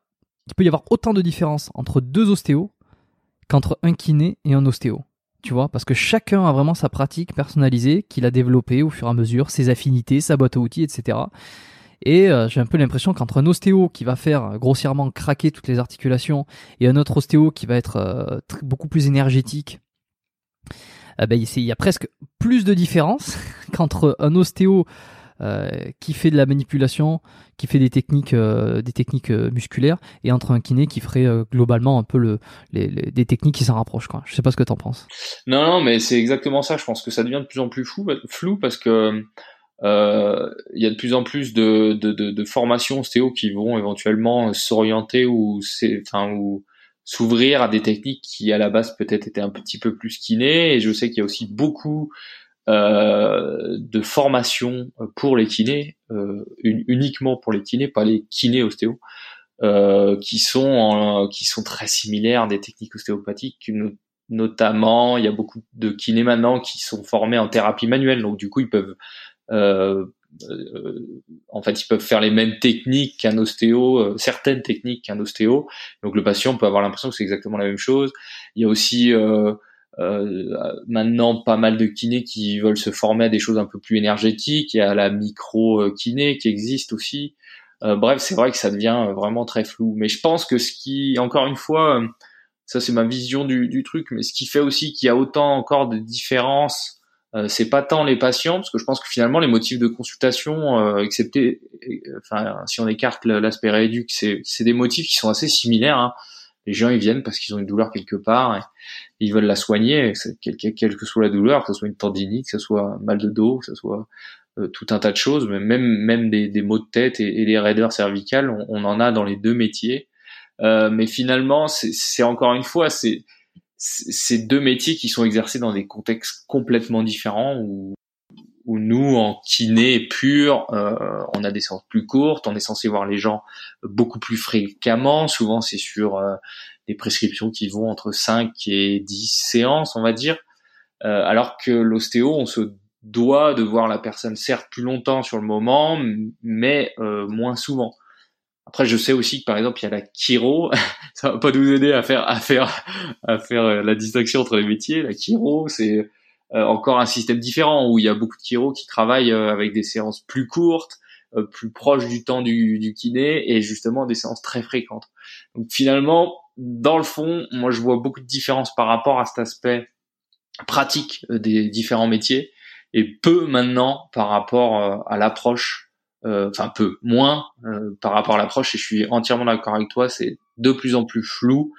qu'il peut y avoir autant de différences entre deux ostéos qu'entre un kiné et un ostéo. Tu vois, parce que chacun a vraiment sa pratique personnalisée qu'il a développée au fur et à mesure, ses affinités, sa boîte à outils, etc. Et euh, j'ai un peu l'impression qu'entre un ostéo qui va faire grossièrement craquer toutes les articulations et un autre ostéo qui va être euh, beaucoup plus énergétique, eh ben, il y a presque plus de différence qu'entre un ostéo qui fait de la manipulation, qui fait des techniques, des techniques musculaires, et entre un kiné qui ferait globalement un peu le, les, des techniques qui s'en rapprochent. Quoi. Je sais pas ce que tu en penses. Non, non, mais c'est exactement ça. Je pense que ça devient de plus en plus flou, flou parce que euh, il y a de plus en plus de, de, formations ostéo qui vont éventuellement s'orienter ou, s'ouvrir à des techniques qui à la base peut-être étaient un petit peu plus kinés. Et je sais qu'il y a aussi beaucoup euh, de formations pour les kinés, euh, uniquement pour les kinés, pas les kinés ostéo, euh, qui sont qui sont très similaires des techniques ostéopathiques. Notamment, il y a beaucoup de kinés maintenant qui sont formés en thérapie manuelle, donc du coup ils peuvent en fait, ils peuvent faire les mêmes techniques qu'un ostéo, certaines techniques qu'un ostéo. Donc le patient peut avoir l'impression que c'est exactement la même chose. Il y a aussi maintenant pas mal de kinés qui veulent se former à des choses un peu plus énergétiques. Y a la micro kiné qui existe aussi. bref, c'est vrai que ça devient vraiment très flou. Mais je pense que ce qui, encore une fois, ça c'est ma vision du, du, truc, mais ce qui fait aussi qu'il y a autant encore de différences euh, c'est pas tant les patients, parce que je pense que finalement les motifs de consultation, euh, excepté, euh, enfin si on écarte l'aspect rééduque, c'est c'est des motifs qui sont assez similaires. Hein. Les gens ils viennent parce qu'ils ont une douleur quelque part, et ils veulent la soigner, quelle, que soit la douleur, que ce soit une tendinite, que ce soit mal de dos, que ce soit tout un tas de choses, mais même même des, maux de tête et, des raideurs cervicales, on, en a dans les deux métiers. mais finalement, c'est encore une fois, c'est c'est deux métiers qui sont exercés dans des contextes complètement différents où, où nous en kiné pur euh, on a des séances plus courtes on est censé voir les gens beaucoup plus fréquemment souvent c'est sur euh, des prescriptions qui vont entre 5 et 10 séances on va dire euh, alors que l'ostéo on se doit de voir la personne certes plus longtemps sur le moment mais moins souvent après, je sais aussi que par exemple, il y a la chiro. Ça va pas nous aider à faire à faire à faire euh, la distinction entre les métiers. La chiro, c'est euh, encore un système différent où il y a beaucoup de chiro qui travaillent euh, avec des séances plus courtes, plus proches du temps du, du, kiné et justement des séances très fréquentes. Donc finalement, dans le fond, moi je vois beaucoup de différences par rapport à cet aspect pratique des différents métiers et peu maintenant par rapport à l'approche euh, enfin peu, moins euh, par rapport à l'approche, et je suis entièrement d'accord avec toi, c'est de plus en plus flou,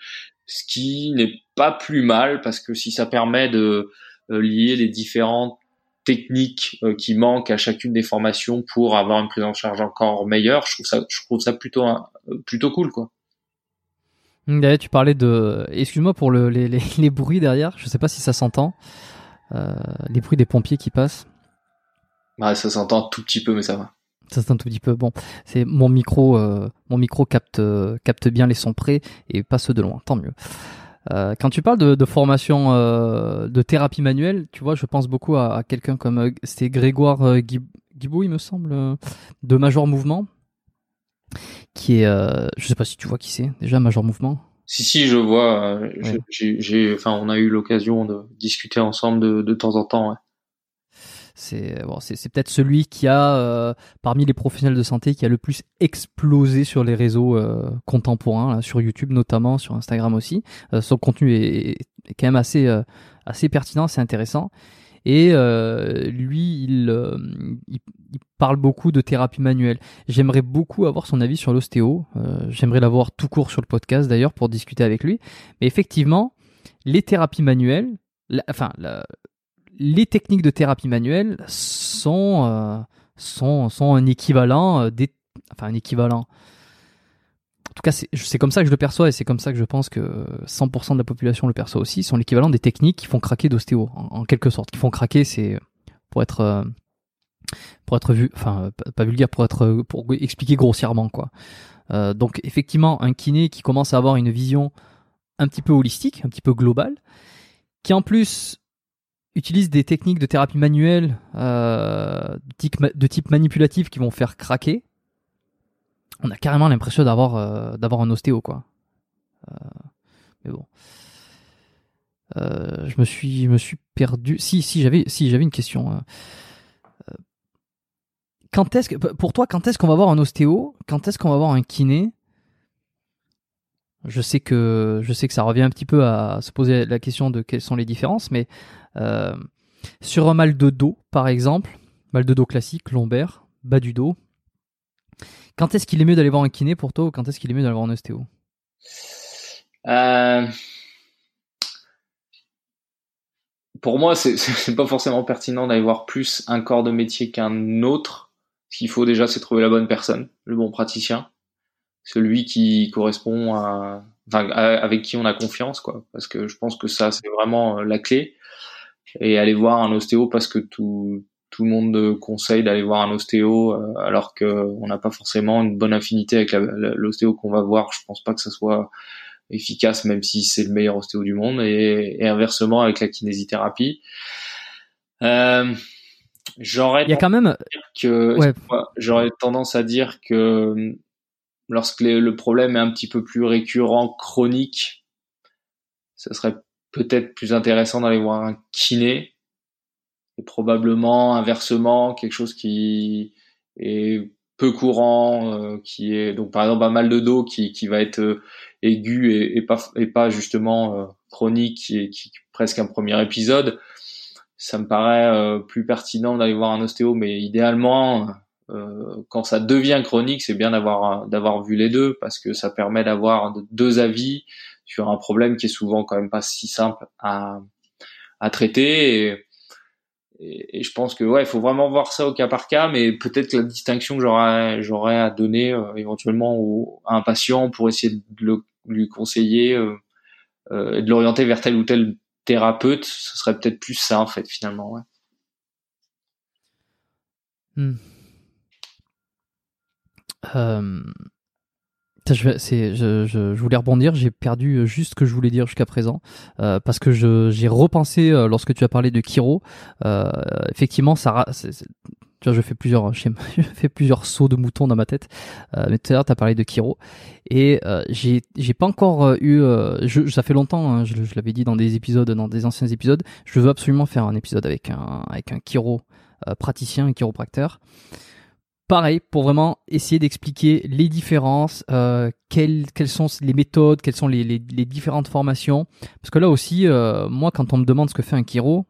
ce qui n'est pas plus mal, parce que si ça permet de euh, lier les différentes techniques qui manquent à chacune des formations pour avoir une prise en charge encore meilleure, je trouve ça, je trouve ça plutôt, plutôt cool, quoi. D'ailleurs, tu parlais de. Excuse-moi pour le, les, les, les, bruits derrière. Je sais pas si ça s'entend. Euh, les bruits des pompiers qui passent. Bah, ça s'entend tout petit peu, mais ça va. Ça un tout petit peu bon. C'est mon micro, euh, mon micro capte capte bien les sons près et pas ceux de loin. Tant mieux. Euh, quand tu parles de, de formation euh, de thérapie manuelle, tu vois, je pense beaucoup à, à quelqu'un comme euh, c'est Grégoire euh, Guibaud, il me semble, de Major Mouvement, qui est, je sais pas si tu vois qui c'est déjà Major Mouvement. Si si, je vois. J'ai, enfin, on a eu l'occasion de discuter ensemble de, de temps en temps. Ouais. C'est bon, peut-être celui qui a euh, parmi les professionnels de santé qui a le plus explosé sur les réseaux euh, contemporains, sur YouTube notamment, sur Instagram aussi. Euh, son contenu est, quand même assez assez pertinent, c'est intéressant. Et lui, il, parle beaucoup de thérapie manuelle. J'aimerais beaucoup avoir son avis sur l'ostéo. J'aimerais l'avoir tout court sur le podcast d'ailleurs pour discuter avec lui. Mais effectivement, les thérapies manuelles, enfin, les techniques de thérapie manuelle sont, sont, sont un équivalent des, enfin un équivalent en tout cas, c'est comme ça que je le perçois et c'est comme ça que je pense que 100% de la population le perçoit aussi, sont l'équivalent des techniques qui font craquer d'ostéo, en, quelque sorte. Qui font craquer, c'est pour être euh, pour être vu, enfin pas vulgaire, pour être pour expliquer grossièrement quoi. Euh, donc effectivement, un kiné qui commence à avoir une vision un petit peu holistique, un petit peu globale, qui en plus utilise des techniques de thérapie manuelle euh, de type manipulatif qui vont faire craquer on a carrément l'impression d'avoir euh, d'avoir un ostéo quoi. Euh, mais bon. Euh, je me suis me suis perdu. Si si j'avais si j'avais une question. quand est-ce que pour toi quand est-ce qu'on va voir un ostéo? Quand est-ce qu'on va voir un kiné? Je sais que je sais que ça revient un petit peu à se poser la question de quelles sont les différences, mais sur un mal de dos, par exemple, mal de dos classique, lombaire, bas du dos, quand est-ce qu'il est mieux d'aller voir un kiné pour toi ou quand est-ce qu'il est mieux d'aller voir un ostéo? Euh... Pour moi, c'est pas forcément pertinent d'aller voir plus un corps de métier qu'un autre. Ce qu'il faut déjà, c'est trouver la bonne personne, le bon praticien, celui qui correspond avec qui on a confiance, quoi. Parce que je pense que ça, c'est vraiment euh, la clé. Et aller voir un ostéo parce que tout, tout le monde conseille d'aller voir un ostéo euh, alors qu'on n'a pas forcément une bonne affinité avec l'ostéo qu'on va voir. Je pense pas que ça soit efficace, même si c'est le meilleur ostéo du monde. Et, inversement avec la kinésithérapie. Euh, j'aurais il y a quand même que j'aurais tendance à dire que lorsque le problème est un petit peu plus récurrent, chronique, ça serait peut-être plus intéressant d'aller voir un kiné et probablement inversement quelque chose qui est peu courant, euh, qui est donc par exemple un mal de dos qui, qui va être euh, aigu et, et, pas et pas justement euh, chronique qui est qui, presque un premier épisode. Ça me paraît plus pertinent d'aller voir un ostéo, mais idéalement quand ça devient chronique, c'est bien d'avoir d'avoir vu les deux parce que ça permet d'avoir deux avis sur un problème qui est souvent quand même pas si simple à à traiter. Et, je pense que ouais, il faut vraiment voir ça au cas par cas, mais peut-être la distinction que j'aurais j'aurais à donner euh, éventuellement à un patient pour essayer de le, lui conseiller euh, euh, et de l'orienter vers tel ou tel thérapeute, ce serait peut-être plus ça en fait finalement. Ouais. Hmm. Je, je, je, voulais rebondir, j'ai perdu euh, juste ce que je voulais dire jusqu'à présent, euh, parce que j'ai repensé euh, lorsque tu as parlé de Kiro. Euh, effectivement, ça, tu vois, je fais plusieurs, je fais plusieurs sauts de moutons dans ma tête. Euh, mais tout à l'heure, tu as parlé de Kiro, et euh, j'ai, j'ai pas encore eu. Je, ça fait longtemps, hein, je, je l'avais dit dans des épisodes, dans des anciens épisodes. Je veux absolument faire un épisode avec un avec un Kiro praticien, un chiropracteur pareil, pour vraiment essayer d'expliquer les différences, euh, quelles, quelles, sont les méthodes, quelles sont les, les, les différentes formations. Parce que là aussi, euh, moi, quand on me demande ce que fait un chiro,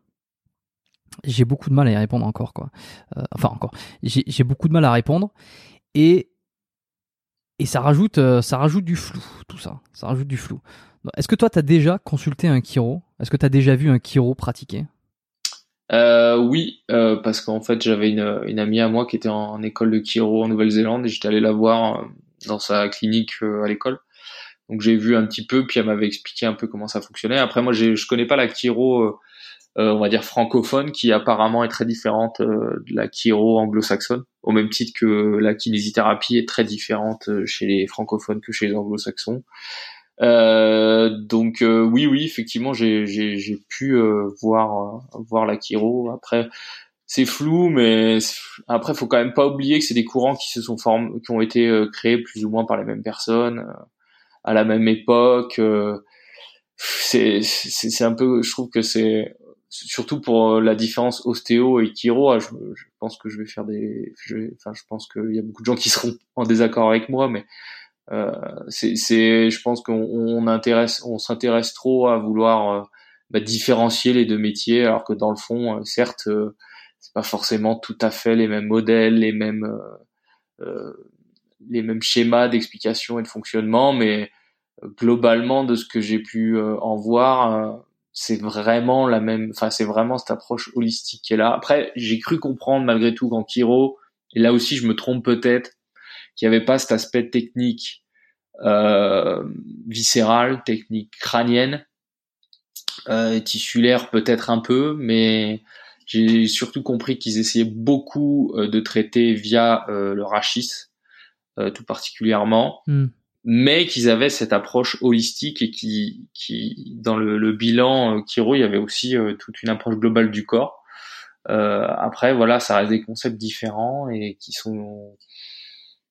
j'ai beaucoup de mal à y répondre encore. Quoi. Euh, enfin, encore. J'ai beaucoup de mal à répondre. Et, et ça, rajoute, euh, ça rajoute du flou, tout ça. Ça rajoute du flou. Est-ce que toi, tu as déjà consulté un chiro Est-ce que tu as déjà vu un chiro pratiquer? Euh, oui, euh, parce qu'en fait j'avais une, une, amie à moi qui était en, école de chiro en Nouvelle-Zélande et j'étais allé la voir euh, dans sa clinique euh, à l'école. Donc j'ai vu un petit peu, puis elle m'avait expliqué un peu comment ça fonctionnait. Après moi je connais pas la chiro, on va dire francophone, qui apparemment est très différente de la chiro anglo-saxonne, au même titre que la kinésithérapie est très différente chez les francophones que chez les anglo-saxons. Euh, donc euh, oui, oui, effectivement, j'ai pu euh, voir voir la Kiro. Après, c'est flou, mais après, faut quand même pas oublier que c'est des courants qui se sont formés, qui ont été créés plus ou moins par les mêmes personnes à la même époque. c'est c'est un peu, je trouve que c'est surtout pour la différence ostéo et chiro, ah, je, je, pense que je vais faire des, je enfin, je pense qu'il y a beaucoup de gens qui seront en désaccord avec moi, mais euh, c'est, je pense qu'on on intéresse, on s'intéresse trop à vouloir euh, bah, différencier les deux métiers, alors que dans le fond, certes, c'est pas forcément tout à fait les mêmes modèles, les mêmes les mêmes schémas d'explication et de fonctionnement, mais globalement de ce que j'ai pu en voir c'est vraiment la même, enfin c'est vraiment cette approche holistique qui est là. Après, j'ai cru comprendre malgré tout qu'en Kiro, et là aussi je me trompe peut-être, qu'il n'y avait pas cet aspect technique euh, viscéral, technique crânienne, euh, tissulaire peut-être un peu, mais j'ai surtout compris qu'ils essayaient beaucoup euh, de traiter via euh, le rachis, tout particulièrement. Hmm mais qu'ils avaient cette approche holistique et qui, qui dans le, le bilan euh, Kiro, il y avait aussi euh, toute une approche globale du corps. Euh, après, voilà, ça reste des concepts différents et qui sont,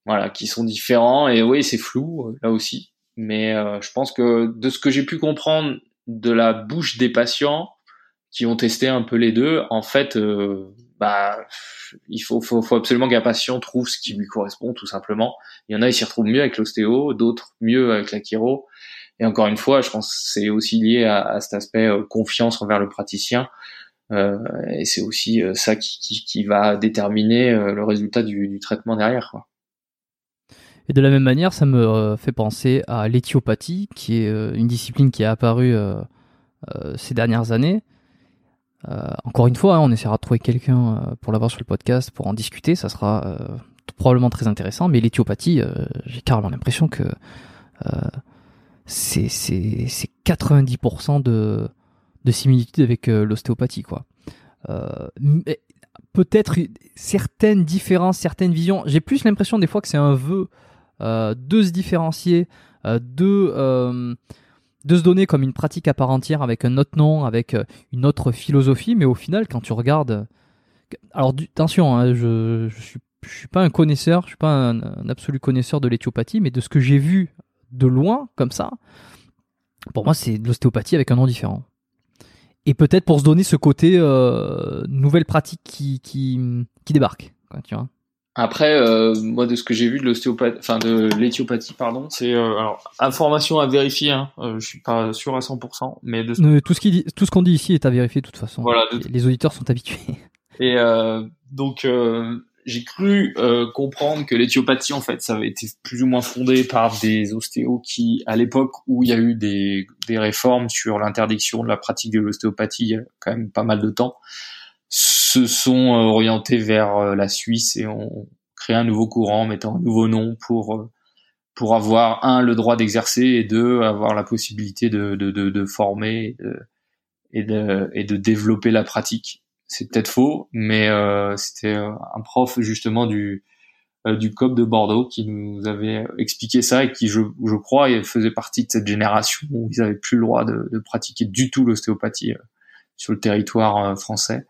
voilà, qui sont différents. Et oui, c'est flou euh, là aussi. Mais je pense que de ce que j'ai pu comprendre de la bouche des patients qui ont testé un peu les deux, en fait, bah, il faut, faut, faut absolument qu'un patient trouve ce qui lui correspond, tout simplement. Il y en a, ils s'y retrouvent mieux avec l'ostéo, d'autres mieux avec la chiro. Et encore une fois, je pense que c'est aussi lié à, à, cet aspect euh, confiance envers le praticien. Euh, et c'est aussi euh, ça qui, qui, qui, va déterminer euh, le résultat du, du traitement derrière. Quoi. Et de la même manière, ça me fait penser à l'éthiopathie, qui est une discipline qui est apparue ces dernières années euh, encore une fois, hein, on essaiera de trouver quelqu'un euh, pour l'avoir sur le podcast pour en discuter. Ça sera euh, probablement très intéressant. Mais l'éthiopathie, j'ai carrément l'impression que c'est 90% de, de similitude avec l'ostéopathie, quoi. Peut-être certaines différences, certaines visions. J'ai plus l'impression des fois que c'est un vœu de se différencier, de de se donner comme une pratique à part entière avec un autre nom, avec euh, une autre philosophie, mais au final, quand tu regardes, alors attention, hein, je, je suis suis pas un connaisseur, je suis pas un, absolu connaisseur de l'éthiopathie, mais de ce que j'ai vu de loin comme ça, pour moi c'est de l'ostéopathie avec un nom différent. Et peut-être pour se donner ce côté euh, nouvelle pratique qui, qui, qui débarque, tu vois. Après, euh, moi, de ce que j'ai vu de l'ostéopathie, enfin de l'éthiopathie, pardon, c'est euh, alors information à vérifier. Hein, euh, je suis pas sûr à 100%, mais de ce... tout ce qui tout ce qu'on dit ici est à vérifier de toute façon. Voilà, les auditeurs sont habitués. Et euh, donc j'ai cru comprendre que l'éthiopathie, en fait, ça avait été plus ou moins fondé par des ostéos qui, à l'époque où il y a eu des, des réformes sur l'interdiction de la pratique de l'ostéopathie, il y a quand même pas mal de temps, se sont euh, orientés vers euh, la Suisse et ont créé un nouveau courant, mettant un nouveau nom pour euh, pour avoir un le droit d'exercer et deux avoir la possibilité de de, de, de former et de, et de développer la pratique. C'est peut-être faux, mais euh, c'était un prof justement du du COP de Bordeaux qui nous avait expliqué ça et qui, je, je crois, faisait partie de cette génération où ils avaient plus le droit de, de pratiquer du tout l'ostéopathie sur le territoire français.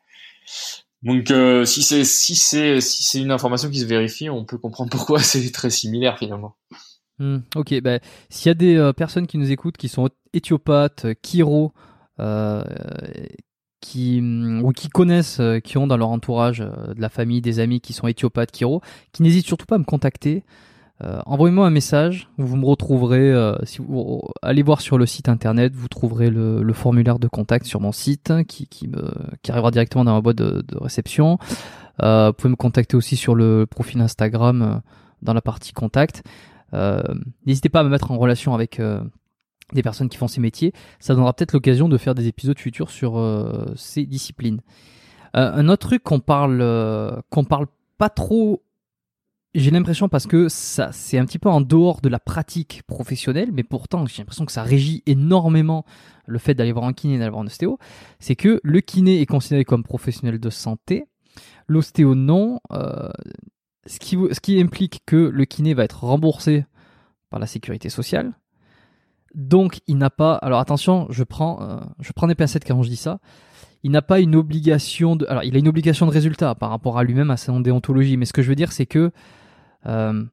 Donc euh, si c'est si c'est si c'est une information qui se vérifie, on peut comprendre pourquoi c'est très similaire finalement. Hmm, ok, bah, s'il y a des euh, personnes qui nous écoutent qui sont éthiopathes, chiro, euh, qui hmm, ou qui connaissent, qui ont dans leur entourage de la famille, des amis qui sont éthiopathes, chiro, qui n'hésitent surtout pas à me contacter. Euh, envoyez-moi un message, vous me retrouverez, euh, si vous allez voir sur le site internet, vous trouverez le, formulaire de contact sur mon site hein, qui, qui, arrivera directement dans ma boîte de, réception. Euh, vous pouvez me contacter aussi sur le profil Instagram dans la partie contact. N'hésitez pas à me mettre en relation avec des personnes qui font ces métiers. Ça donnera peut-être l'occasion de faire des épisodes futurs sur ces disciplines. un autre truc qu'on parle, qu'on parle pas trop j'ai l'impression parce que ça c'est un petit peu en dehors de la pratique professionnelle, mais pourtant j'ai l'impression que ça régit énormément le fait d'aller voir un kiné et d'aller voir un ostéo, c'est que le kiné est considéré comme professionnel de santé, l'ostéo non, euh, ce, qui, ce qui implique que le kiné va être remboursé par la sécurité sociale. Donc il n'a pas, alors attention, je prends, euh, je prends des pincettes quand je dis ça, il n'a pas une obligation de, alors il a une obligation de résultat par rapport à lui-même à sa déontologie, mais ce que je veux dire c'est que euh,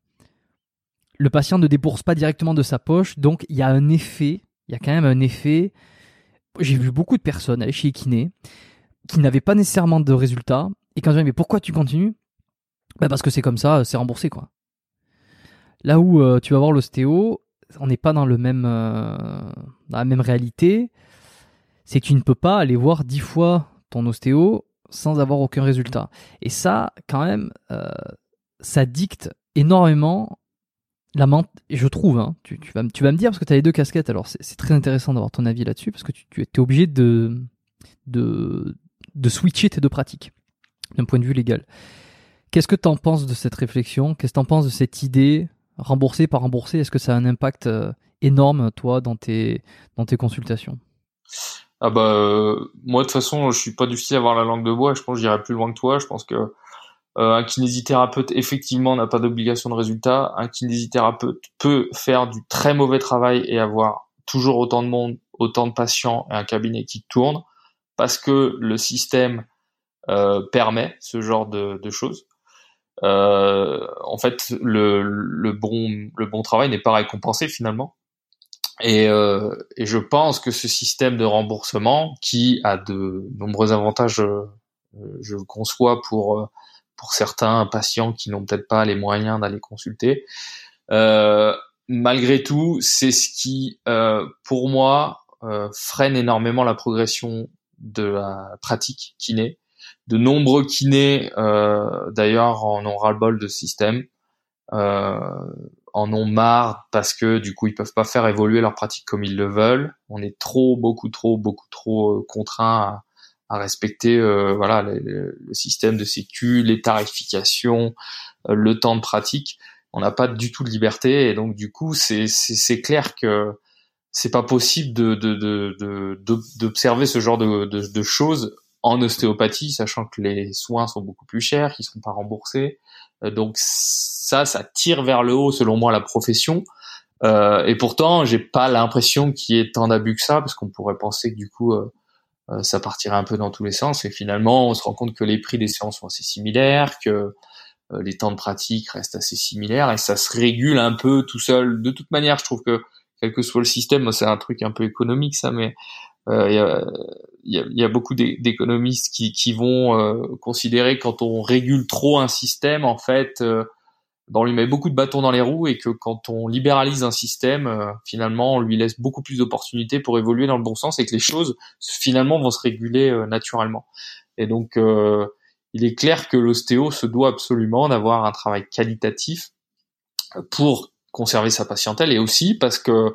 le patient ne débourse pas directement de sa poche, donc il y a un effet, il y a quand même un effet. J'ai vu beaucoup de personnes aller chez kiné qui n'avaient pas nécessairement de résultats, et quand je dis mais pourquoi tu continues? Bah Parce que c'est comme ça, c'est remboursé quoi. Là où euh, tu vas voir l'ostéo, on n'est pas dans le même, euh, dans la même réalité. c'est que tu ne peux pas aller voir dix fois ton ostéo sans avoir aucun résultat. Et ça, quand même, ça dicte énormément la je trouve, hein, tu, vas, tu vas me dire, parce que tu as les deux casquettes, alors c'est très intéressant d'avoir ton avis là-dessus, parce que tu, tu es obligé de, de, de switcher tes deux pratiques, d'un point de vue légal. Qu'est-ce que tu en penses de cette réflexion? Qu'est-ce que tu en penses de cette idée, remboursée par remboursée? Est-ce que ça a un impact euh, énorme, toi, dans tes, dans tes consultations? Ah bah euh, moi de toute façon je suis pas du style à avoir la langue de bois. Je pense que j'irai plus loin que toi. Je pense que un kinésithérapeute effectivement n'a pas d'obligation de résultat. Un kinésithérapeute peut faire du très mauvais travail et avoir toujours autant de monde, autant de patients et un cabinet qui tourne parce que le système euh, permet ce genre de, choses. Euh, en fait, le, bon travail n'est pas récompensé finalement. Et, euh, et, je pense que ce système de remboursement, qui a de nombreux avantages, euh, je conçois pour euh, pour certains patients qui n'ont peut-être pas les moyens d'aller consulter, euh, malgré tout, c'est ce qui, euh, pour moi, freine énormément la progression de la pratique kiné. De nombreux kinés, d'ailleurs, en ont ras-le-bol de ce système. Euh, en ont marre parce que du coup ils peuvent pas faire évoluer leur pratique comme ils le veulent. On est trop, beaucoup trop, beaucoup trop euh, contraint à, respecter euh, voilà le, système de sécu, les tarifications, euh, le temps de pratique. On n'a pas du tout de liberté et donc du coup c'est c'est clair que c'est pas possible de d'observer de, de, ce genre de, de, choses en ostéopathie, sachant que les soins sont beaucoup plus chers, qu'ils sont pas remboursés. donc ça, ça tire vers le haut selon moi la profession. Euh, et pourtant, j'ai pas l'impression qu'il y ait tant d'abus que ça, parce qu'on pourrait penser que du coup, euh, euh, ça partirait un peu dans tous les sens. Et finalement, on se rend compte que les prix des séances sont assez similaires, que les temps de pratique restent assez similaires, et ça se régule un peu tout seul. De toute manière, je trouve que quel que soit le système, c'est un truc un peu économique ça, mais il y, a, y, a, beaucoup d'économistes qui, qui vont considérer quand on régule trop un système, en fait on lui met beaucoup de bâtons dans les roues et que quand on libéralise un système, euh, finalement, on lui laisse beaucoup plus d'opportunités pour évoluer dans le bon sens et que les choses finalement vont se réguler euh, naturellement. Et donc, euh, il est clair que l'ostéo se doit absolument d'avoir un travail qualitatif pour conserver sa patientèle et aussi parce que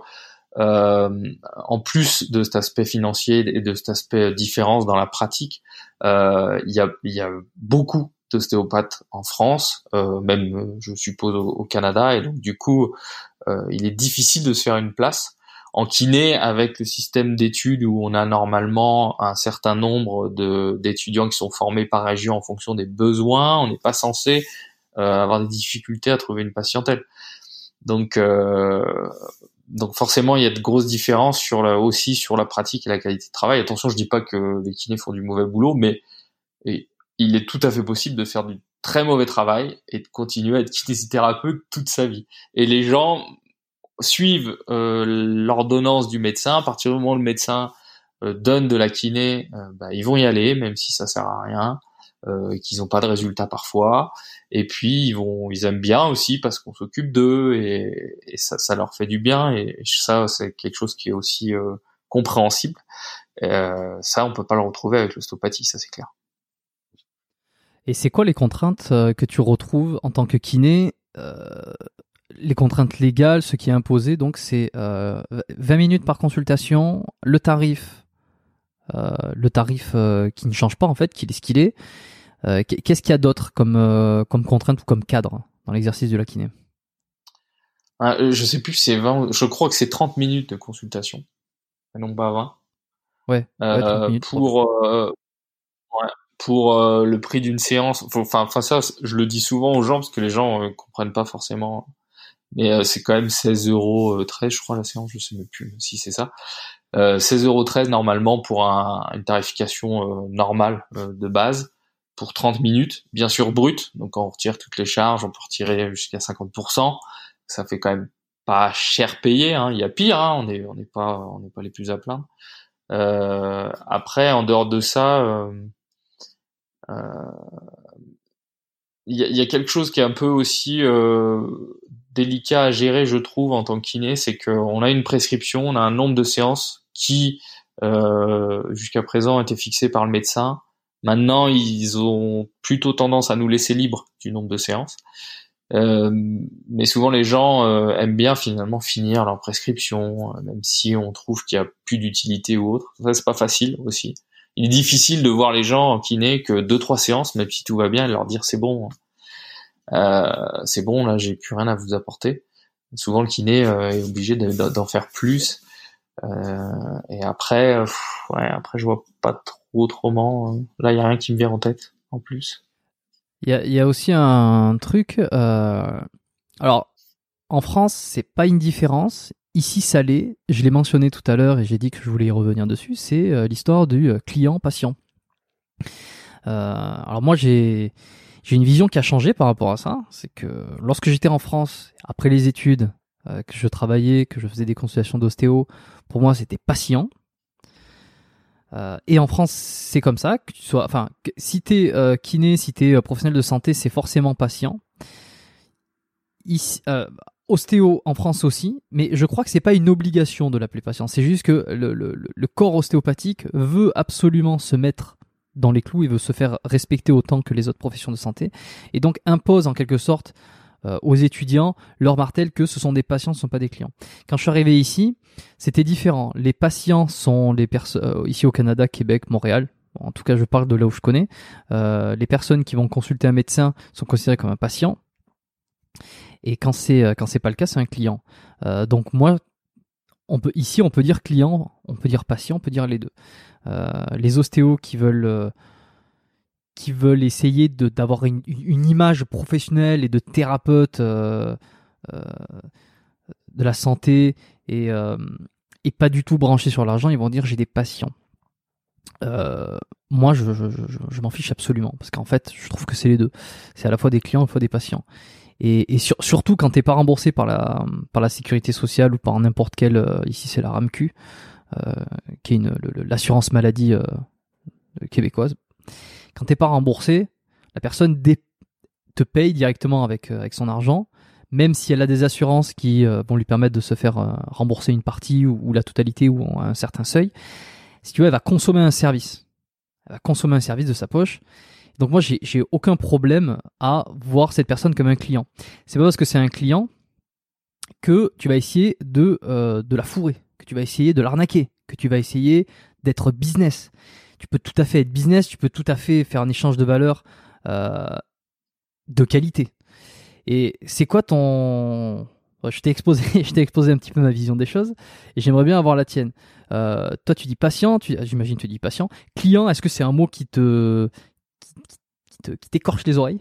en plus de cet aspect financier et de cet aspect différence dans la pratique, il y, a, il y a beaucoup ostéopathe en France, euh, même je suppose au, Canada, et donc du coup, euh, il est difficile de se faire une place en kiné avec le système d'études où on a normalement un certain nombre d'étudiants qui sont formés par région en fonction des besoins. On n'est pas censé euh, avoir des difficultés à trouver une patientèle. Donc donc forcément, il y a de grosses différences sur la, aussi sur la pratique et la qualité de travail. Attention, je dis pas que les kinés font du mauvais boulot, mais il est tout à fait possible de faire du très mauvais travail et de continuer à être kinésithérapeute toute sa vie. Et les gens suivent euh, l'ordonnance du médecin. À partir du moment où le médecin euh, donne de la kiné, euh, bah, ils vont y aller, même si ça sert à rien, et qu'ils n'ont pas de résultat parfois. Et puis ils vont, ils aiment bien aussi parce qu'on s'occupe d'eux et, ça, ça, leur fait du bien. Et ça, c'est quelque chose qui est aussi compréhensible. ça, on peut pas le retrouver avec l'ostéopathie, ça c'est clair. Et c'est quoi les contraintes euh, que tu retrouves en tant que kiné euh, Les contraintes légales, ce qui est imposé, donc c'est 20 euh, minutes par consultation, le tarif, le tarif qui ne change pas en fait, qu'il est ce qu'il est. Qu'est-ce qu'il y a d'autre comme, comme contrainte ou comme cadre dans l'exercice de la kiné? Ah, Je sais plus, c'est 20, je crois que c'est 30 minutes de consultation, non pas 20. Ouais, pour, pour euh, le prix d'une séance. Enfin, enfin ça, je le dis souvent aux gens parce que les gens euh, comprennent pas forcément. Mais euh, c'est quand même 16 euros 13, je crois la séance. Je sais même plus si c'est ça. 16 euros 13 normalement pour un, une tarification normale de base pour 30 minutes, bien sûr brut. Donc on retire toutes les charges, on peut retirer jusqu'à 50%. Ça fait quand même pas cher payé. Hein. Il y a pire. Hein. On n'est on n'est pas on n'est pas les plus à plaindre. après, en dehors de ça il y, a, quelque chose qui est un peu aussi euh, délicat à gérer, je trouve, en tant que kiné, c'est qu'on a une prescription, on a un nombre de séances qui jusqu'à présent étaient fixés par le médecin. Maintenant, ils ont plutôt tendance à nous laisser libres du nombre de séances. Euh, mais souvent les gens euh, aiment bien finalement finir leur prescription, euh, même si on trouve qu'il y a plus d'utilité ou autre. Ça c'est pas facile aussi. Il est difficile de voir les gens qui n'est que deux trois séances, même si tout va bien, et leur dire c'est bon, c'est bon là, j'ai plus rien à vous apporter. Souvent le kiné est obligé d'en faire plus. et après, ouais, après je vois pas trop autrement. Là, il y a rien qui me vient en tête en plus. Il y a, aussi un truc. Euh, alors, en France, c'est pas une différence. Ici, l'est. Je l'ai mentionné tout à l'heure et j'ai dit que je voulais y revenir dessus. C'est euh, l'histoire du euh, client-patient. alors moi, j'ai j'ai une vision qui a changé par rapport à ça. C'est que lorsque j'étais en France, après les études, que je travaillais, que je faisais des consultations d'ostéo, pour moi, c'était patient. Euh, et en France, c'est comme ça, que tu sois, enfin, si t'es euh, kiné, si t'es euh, professionnel de santé, c'est forcément patient. Ici, ostéo en France aussi, mais je crois que c'est pas une obligation de l'appeler patient. C'est juste que le, corps ostéopathique veut absolument se mettre dans les clous, il veut se faire respecter autant que les autres professions de santé, et donc impose en quelque sorte euh, aux étudiants leur martèle que ce sont des patients, ce ne sont pas des clients. Quand je suis arrivé ici, c'était différent. Les patients sont les personnes euh, ici au Canada, Québec, Montréal. en tout cas, je parle de là où je connais. Euh, les personnes qui vont consulter un médecin sont considérées comme un patient. Et quand c'est quand c'est pas le cas, c'est un client. donc moi, ici, on peut dire client, on peut dire patient, on peut dire les deux. les ostéos qui veulent qui veulent essayer d'avoir une, une, image professionnelle et de thérapeute euh, euh, de la santé et, euh, et pas du tout branché sur l'argent, ils vont dire j'ai des patients. moi, je, je, je, m'en fiche absolument parce qu'en fait, je trouve que c'est les deux. C'est à la fois des clients, à la fois des patients. Et, et surtout quand t'es pas remboursé par la par la sécurité sociale ou par n'importe quelle ici c'est la RAMQ, qui est l'assurance maladie québécoise quand t'es pas remboursé, la personne te paye directement avec, euh, avec son argent, même si elle a des assurances qui euh, vont lui permettre de se faire euh, rembourser une partie ou, la totalité ou un certain seuil. Si tu veux, elle va consommer un service. Elle va consommer un service de sa poche. Donc moi, j'ai aucun problème à voir cette personne comme un client. C'est pas parce que c'est un client que tu vas essayer de, de la fourrer, que tu vas essayer de l'arnaquer, que tu vas essayer d'être business tu peux tout à fait être business, tu peux tout à fait faire un échange de valeur euh, de qualité. Et c'est quoi ton... Je t'ai exposé, exposé un petit peu ma vision des choses et j'aimerais bien avoir la tienne. Euh, toi, tu dis patient, j'imagine tu dis patient. Client, est-ce que c'est un mot qui te, qui, t'écorche les oreilles?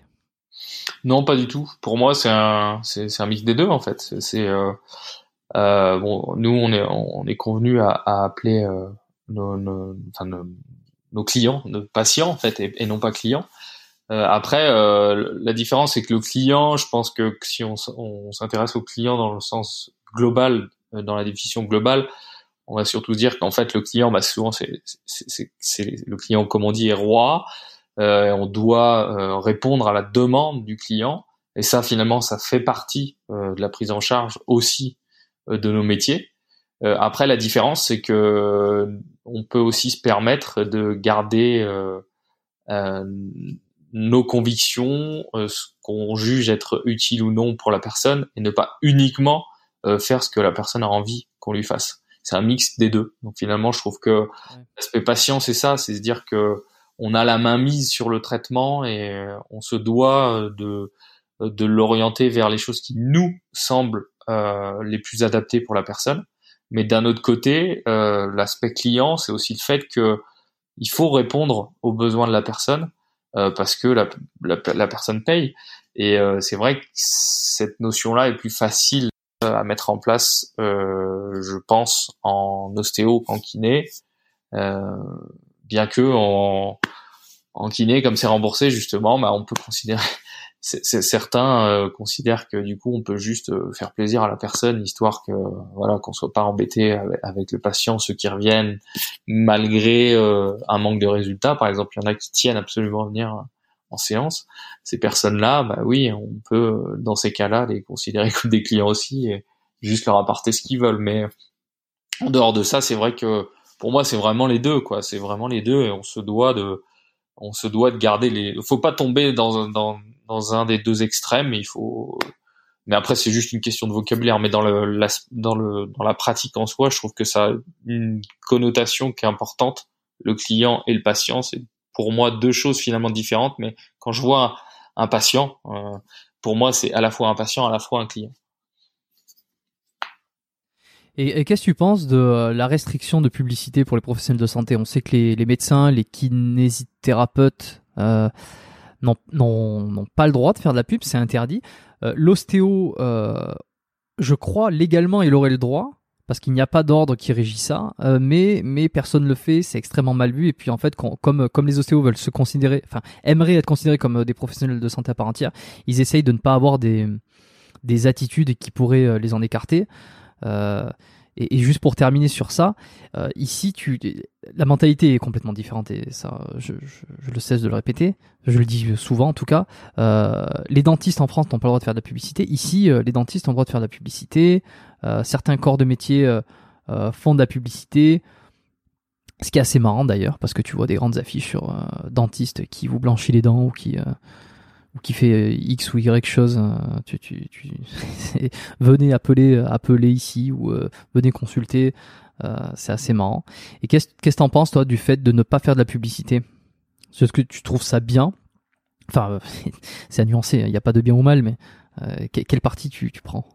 Non, pas du tout. Pour moi, c'est un, c'est, un mix des deux en fait. C'est, euh, bon, nous, on est, on est convenu à, appeler nos, nos, clients, nos patients en fait, et, non pas clients. Euh, après, euh, la différence c'est que le client, je pense que si on, on s'intéresse au client dans le sens global, euh, dans la définition globale, on va surtout dire qu'en fait le client, bah, souvent c'est le client comme on dit est roi. Euh, on doit euh, répondre à la demande du client, et ça finalement ça fait partie de la prise en charge aussi de nos métiers. après, la différence c'est que on peut aussi se permettre de garder euh, euh, nos convictions, euh, ce qu'on juge être utile ou non pour la personne, et ne pas uniquement faire ce que la personne a envie qu'on lui fasse. C'est un mix des deux. Donc finalement, je trouve que l'aspect patient, c'est ça, c'est se dire que on a la main mise sur le traitement et on se doit de de l'orienter vers les choses qui nous semblent les plus adaptées pour la personne. Mais d'un autre côté, euh, l'aspect client, c'est aussi le fait que il faut répondre aux besoins de la personne euh, parce que la, la, personne paye. Et euh, c'est vrai que cette notion-là est plus facile à mettre en place, je pense, en ostéo qu'en kiné, bien que en, en kiné, comme c'est remboursé justement, bah, on peut considérer certains euh, considèrent que du coup on peut juste euh, faire plaisir à la personne histoire que voilà qu'on soit pas embêté avec, le patient ceux qui reviennent malgré euh, un manque de résultats. Par exemple il y en a qui tiennent absolument à venir en séance. Ces personnes là bah oui on peut dans ces cas-là les considérer comme des clients aussi et juste leur apporter ce qu'ils veulent. Mais en dehors de ça c'est vrai que pour moi, c'est vraiment les deux, quoi. C'est vraiment les deux, et on se doit de, on se doit de garder les. Faut pas tomber dans dans dans un des deux extrêmes. Il faut. Mais après, c'est juste une question de vocabulaire. Mais dans le la, dans le dans la pratique en soi, je trouve que ça a une connotation qui est importante. Le client et le patient, c'est pour moi deux choses finalement différentes. Mais quand je vois un, patient, euh, pour moi, c'est à la fois un patient, à la fois un client. Et, qu'est-ce que tu penses de euh, la restriction de publicité pour les professionnels de santé? On sait que les, médecins, les kinésithérapeutes euh, n'ont pas le droit de faire de la pub, c'est interdit. Euh, l'ostéo, euh, je crois légalement, il aurait le droit parce qu'il n'y a pas d'ordre qui régit ça, mais mais personne le fait, c'est extrêmement mal vu. Et puis en fait, comme comme les ostéos veulent se considérer, enfin aimeraient être considérés comme des professionnels de santé à part entière, ils essayent de ne pas avoir des des attitudes qui pourraient les en écarter. Euh, et, juste pour terminer sur ça, euh, ici, la mentalité est complètement différente et ça, je, le cesse de le répéter. Je le dis souvent en tout cas. Euh, les dentistes en France n'ont pas le droit de faire de la publicité. Ici, les dentistes ont le droit de faire de la publicité. certains corps de métier font de la publicité. Ce qui est assez marrant d'ailleurs, parce que tu vois des grandes affiches sur dentistes qui vous blanchit les dents ou qui ou qui fait euh, X ou Y chose, euh, tu, tu, tu venez appeler, appeler ici ou euh, venez consulter. c'est assez marrant. Et qu'est-ce que tu en penses, toi, du fait de ne pas faire de la publicité? Est-ce que tu trouves ça bien? Enfin, c'est à nuancer, il n'y a pas de bien ou mal, mais quelle partie tu, tu prends?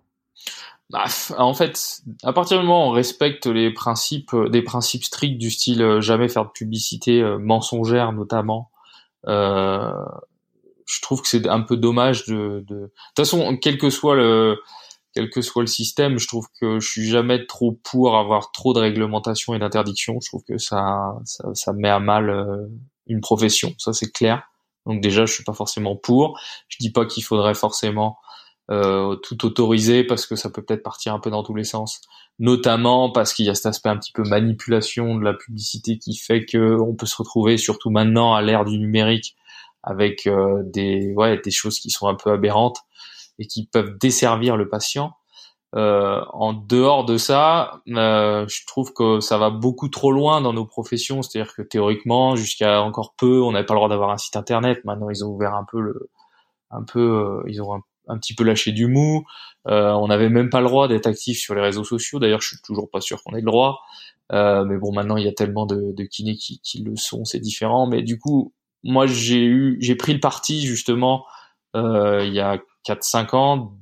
Bah, en fait, à partir du moment où on respecte les principes, des principes stricts du style jamais faire de publicité mensongère notamment, euh, je trouve que c'est un peu dommage de, de... de toute façon quel que soit le quel que soit le système, je trouve que je suis jamais trop pour avoir trop de réglementation et d'interdiction. Je trouve que ça, ça, ça met à mal euh, une profession, ça c'est clair. Donc déjà, je suis pas forcément pour. Je dis pas qu'il faudrait forcément euh, tout autoriser parce que ça peut peut-être partir un peu dans tous les sens. Notamment parce qu'il y a cet aspect un petit peu manipulation de la publicité qui fait que on peut se retrouver, surtout maintenant à l'ère du numérique, avec euh, des ouais des choses qui sont un peu aberrantes et qui peuvent desservir le patient. Euh, en dehors de ça, euh, je trouve que ça va beaucoup trop loin dans nos professions. C'est-à-dire que théoriquement, jusqu'à encore peu, on n'avait pas le droit d'avoir un site internet. Maintenant, ils ont ouvert un peu le, un peu, euh, ils ont un, petit peu lâché du mou. Euh, on n'avait même pas le droit d'être actif sur les réseaux sociaux. D'ailleurs, je suis toujours pas sûr qu'on ait le droit. mais bon, maintenant, il y a tellement de, de kinés qui, qui le sont, c'est différent. Mais du coup, moi j'ai eu j'ai pris le parti justement euh, il y a 4 5 ans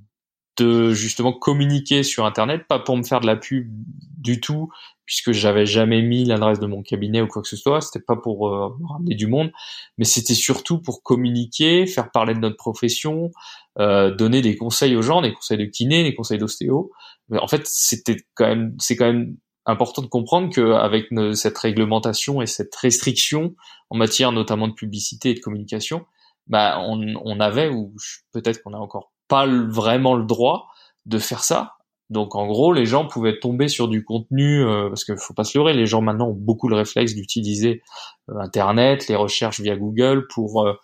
de justement communiquer sur internet pas pour me faire de la pub du tout puisque j'avais jamais mis l'adresse de mon cabinet ou quoi que ce soit. C'était pas pour euh, ramener du monde mais c'était surtout pour communiquer faire parler de notre profession euh, donner des conseils aux gens des conseils de kiné des conseils d'ostéo. En fait c'était quand même c'est quand même important de comprendre qu'avec cette réglementation et cette restriction en matière notamment de publicité et de communication, bah on, on avait ou peut-être qu'on a encore pas vraiment le droit de faire ça. Donc en gros, les gens pouvaient tomber sur du contenu euh, parce qu'il faut pas se leurrer, les gens maintenant ont beaucoup le réflexe d'utiliser euh, Internet, les recherches via Google pour euh,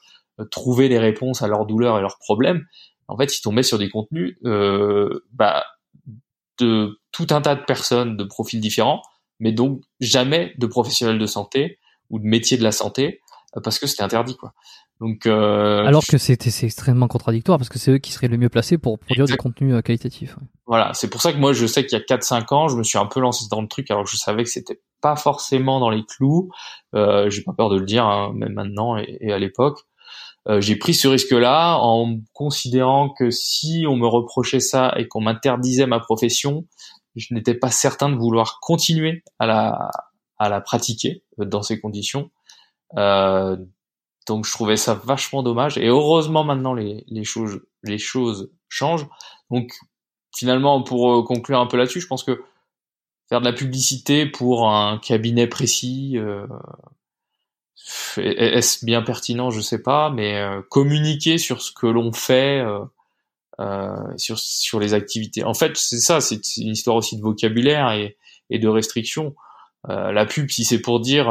trouver des réponses à leurs douleurs et leurs problèmes. En fait, ils tombaient sur des contenus bah, de tout un tas de personnes de profils différents, mais donc jamais de professionnels de santé ou de métiers de la santé euh, parce que c'était interdit quoi. Donc euh, alors que c'était c'est extrêmement contradictoire parce que c'est eux qui seraient le mieux placés pour produire du contenu euh, qualitatif. Voilà, c'est pour ça que moi je sais qu'il y a 4 5 ans, je me suis un peu lancé dans le truc alors que je savais que c'était pas forcément dans les clous, euh, j'ai pas peur de le dire hein, même maintenant et, et à l'époque. Euh, j'ai pris ce risque-là en considérant que si on me reprochait ça et qu'on m'interdisait ma profession, je n'étais pas certain de vouloir continuer à la, à la pratiquer euh, dans ces conditions. Euh, donc je trouvais ça vachement dommage. Et heureusement maintenant les, les choses les choses changent. Donc finalement pour euh, conclure un peu là-dessus, je pense que faire de la publicité pour un cabinet précis, euh, est-ce bien pertinent? Je sais pas, mais euh, communiquer sur ce que l'on fait, euh, euh, sur sur les activités. En fait, c'est ça, c'est une histoire aussi de vocabulaire et, et de restrictions. la pub, si c'est pour dire,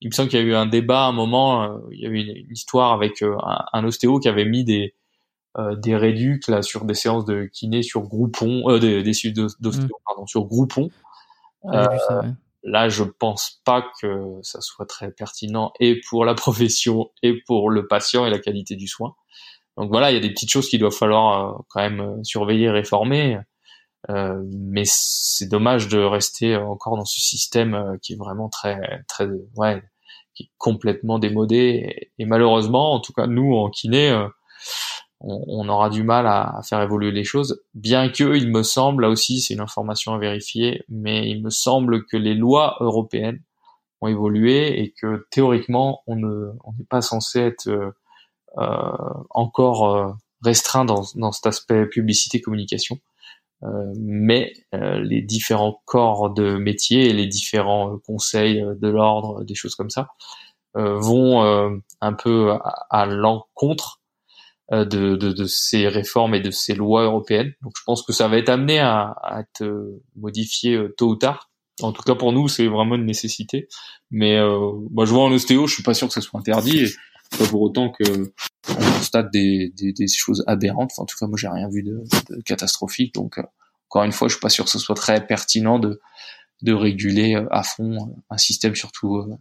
il me semble qu'il y a eu un débat à un moment, il y a eu une, histoire avec un, ostéo qui avait mis des des réducs là sur des séances de kiné sur Groupon, des, des d'ostéo mmh. pardon sur Groupon. ça, là, je pense pas que ça soit très pertinent et pour la profession et pour le patient et la qualité du soin. Donc voilà, il y a des petites choses qu'il doit falloir euh, quand même euh, surveiller, réformer. Euh, mais c'est dommage de rester encore dans ce système qui est vraiment très, très, ouais, qui est complètement démodé. Et, malheureusement, en tout cas, nous en kiné, on, aura du mal à, faire évoluer les choses. Bien que, il me semble, là aussi, c'est une information à vérifier, mais il me semble que les lois européennes ont évolué et que théoriquement, on ne, on n'est pas censé être euh, encore euh, restreint dans, dans cet aspect publicité communication. Euh, mais les différents corps de métier et les différents conseils de l'ordre, des choses comme ça, vont un peu à, l'encontre de, de, de, ces réformes et de ces lois européennes. Donc je pense que ça va être amené à, à être modifié tôt ou tard. En tout cas pour nous, c'est vraiment une nécessité. Mais euh, moi, je vois en ostéo, je suis pas sûr que ça soit interdit. Et pas pour autant que on constate des, des, des choses aberrantes. Enfin, en tout cas, moi, j'ai rien vu de, de catastrophique. Donc, euh, encore une fois, je suis pas sûr que ce soit très pertinent de de réguler euh, à fond euh, un système, surtout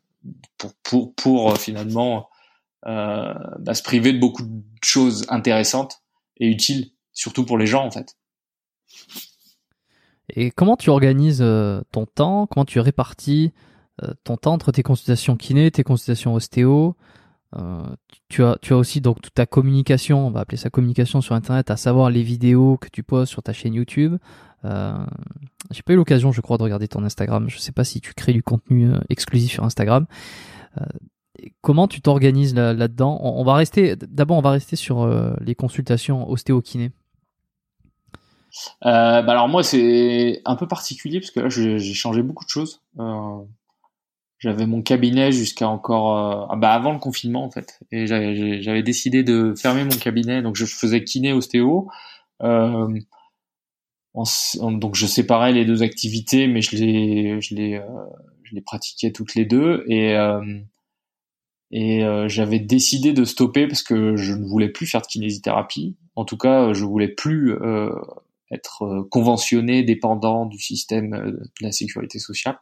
pour pour pour finalement euh, bah, se priver de beaucoup de choses intéressantes et utiles, surtout pour les gens en fait. Et comment tu organises ton temps? Comment tu répartis ton temps entre tes consultations kiné, tes consultations ostéo? Euh, tu as, tu as aussi donc toute ta communication, on va appeler ça communication sur Internet, à savoir les vidéos que tu poses sur ta chaîne YouTube. Euh, J'ai pas eu l'occasion, je crois, de regarder ton Instagram. Je sais pas si tu crées du contenu euh, exclusif sur Instagram. Euh, comment tu t'organises là-dedans on, va rester, d'abord, on va rester sur les consultations ostéo-kiné. bah alors moi c'est un peu particulier parce que là j'ai changé beaucoup de choses. J'avais mon cabinet jusqu'à encore euh, ah bah avant le confinement en fait, et j'avais décidé de fermer mon cabinet, donc je faisais kiné ostéo. Euh, donc je séparais les deux activités, mais je les je les euh, pratiquais toutes les deux et euh, et euh, j'avais décidé de stopper parce que je ne voulais plus faire de kinésithérapie. En tout cas, je voulais plus être conventionné, dépendant du système de la sécurité sociale.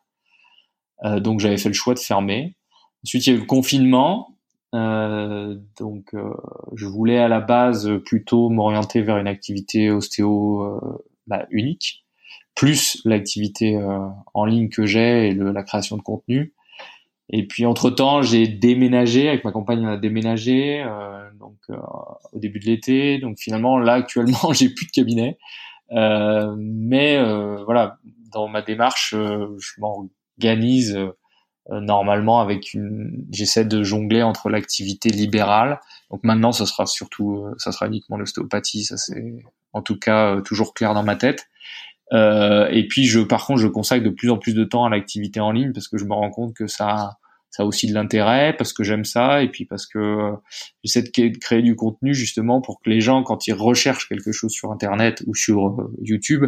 Euh, donc j'avais fait le choix de fermer. Ensuite, il y a eu le confinement. Euh, donc, euh, je voulais à la base plutôt m'orienter vers une activité ostéo euh, bah, unique, plus l'activité en ligne que j'ai et le, la création de contenu. Et puis entre temps, j'ai déménagé avec ma compagne, on a déménagé donc au début de l'été. Donc finalement, là actuellement, j'ai plus de cabinet. mais voilà, dans ma démarche, je m'en organise euh, euh, normalement avec une j'essaie de jongler entre l'activité libérale donc maintenant ça sera surtout euh, ça sera uniquement l'ostéopathie ça c'est en tout cas toujours clair dans ma tête euh, et puis je par contre je consacre de plus en plus de temps à l'activité en ligne parce que je me rends compte que ça ça a aussi de l'intérêt parce que j'aime ça et puis parce que j'essaie de créer du contenu justement pour que les gens quand ils recherchent quelque chose sur internet ou sur YouTube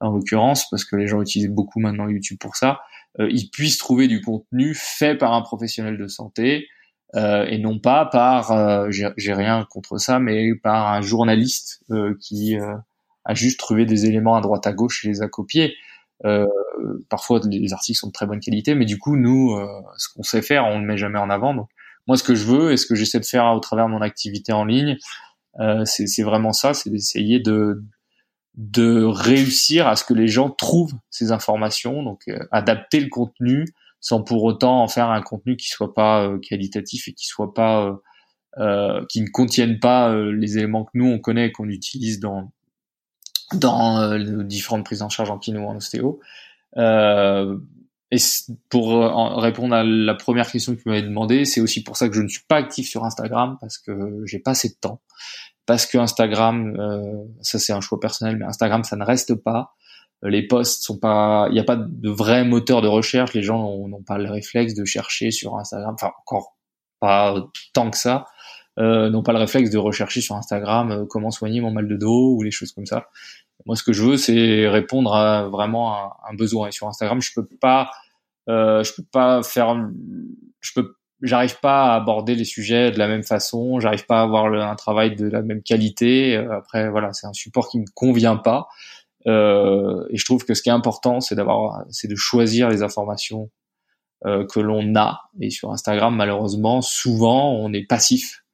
en l'occurrence parce que les gens utilisent beaucoup maintenant YouTube pour ça euh, ils puissent trouver du contenu fait par un professionnel de santé euh, et non pas par, euh, j'ai rien contre ça, mais par un journaliste qui a juste trouvé des éléments à droite à gauche et les a copiés. Euh, parfois les articles sont de très bonne qualité, mais du coup nous, ce qu'on sait faire, on ne met jamais en avant. Donc moi, ce que je veux et ce que j'essaie de faire au travers de mon activité en ligne, euh, c'est vraiment ça, c'est d'essayer de de réussir à ce que les gens trouvent ces informations, donc euh, adapter le contenu sans pour autant en faire un contenu qui soit pas euh, qualitatif et qui soit pas euh, qui ne contienne pas les éléments que nous on connaît et qu'on utilise dans dans nos différentes prises en charge en kiné ou en ostéo. et pour répondre à la première question que tu m'avais demandé, c'est aussi pour ça que je ne suis pas actif sur Instagram parce que j'ai pas assez de temps parce que Instagram, euh, ça c'est un choix personnel, mais Instagram ça ne reste pas. Euh, les posts sont pas, il n'y a pas de vrai moteur de recherche. Les gens n'ont pas le réflexe de chercher sur Instagram, enfin encore pas tant que ça, euh, n'ont pas le réflexe de rechercher sur Instagram euh, comment soigner mon mal de dos ou les choses comme ça. Moi, ce que je veux, c'est répondre à vraiment un, un, besoin. Et sur Instagram, je peux pas, euh, je peux pas faire, je peux j'arrive pas à aborder les sujets de la même façon, j'arrive pas à avoir un travail de la même qualité. Euh, après, voilà, c'est un support qui me convient pas. Euh, et je trouve que ce qui est important, c'est d'avoir, c'est de choisir les informations euh, que l'on a. Et sur Instagram, malheureusement, souvent, on est passif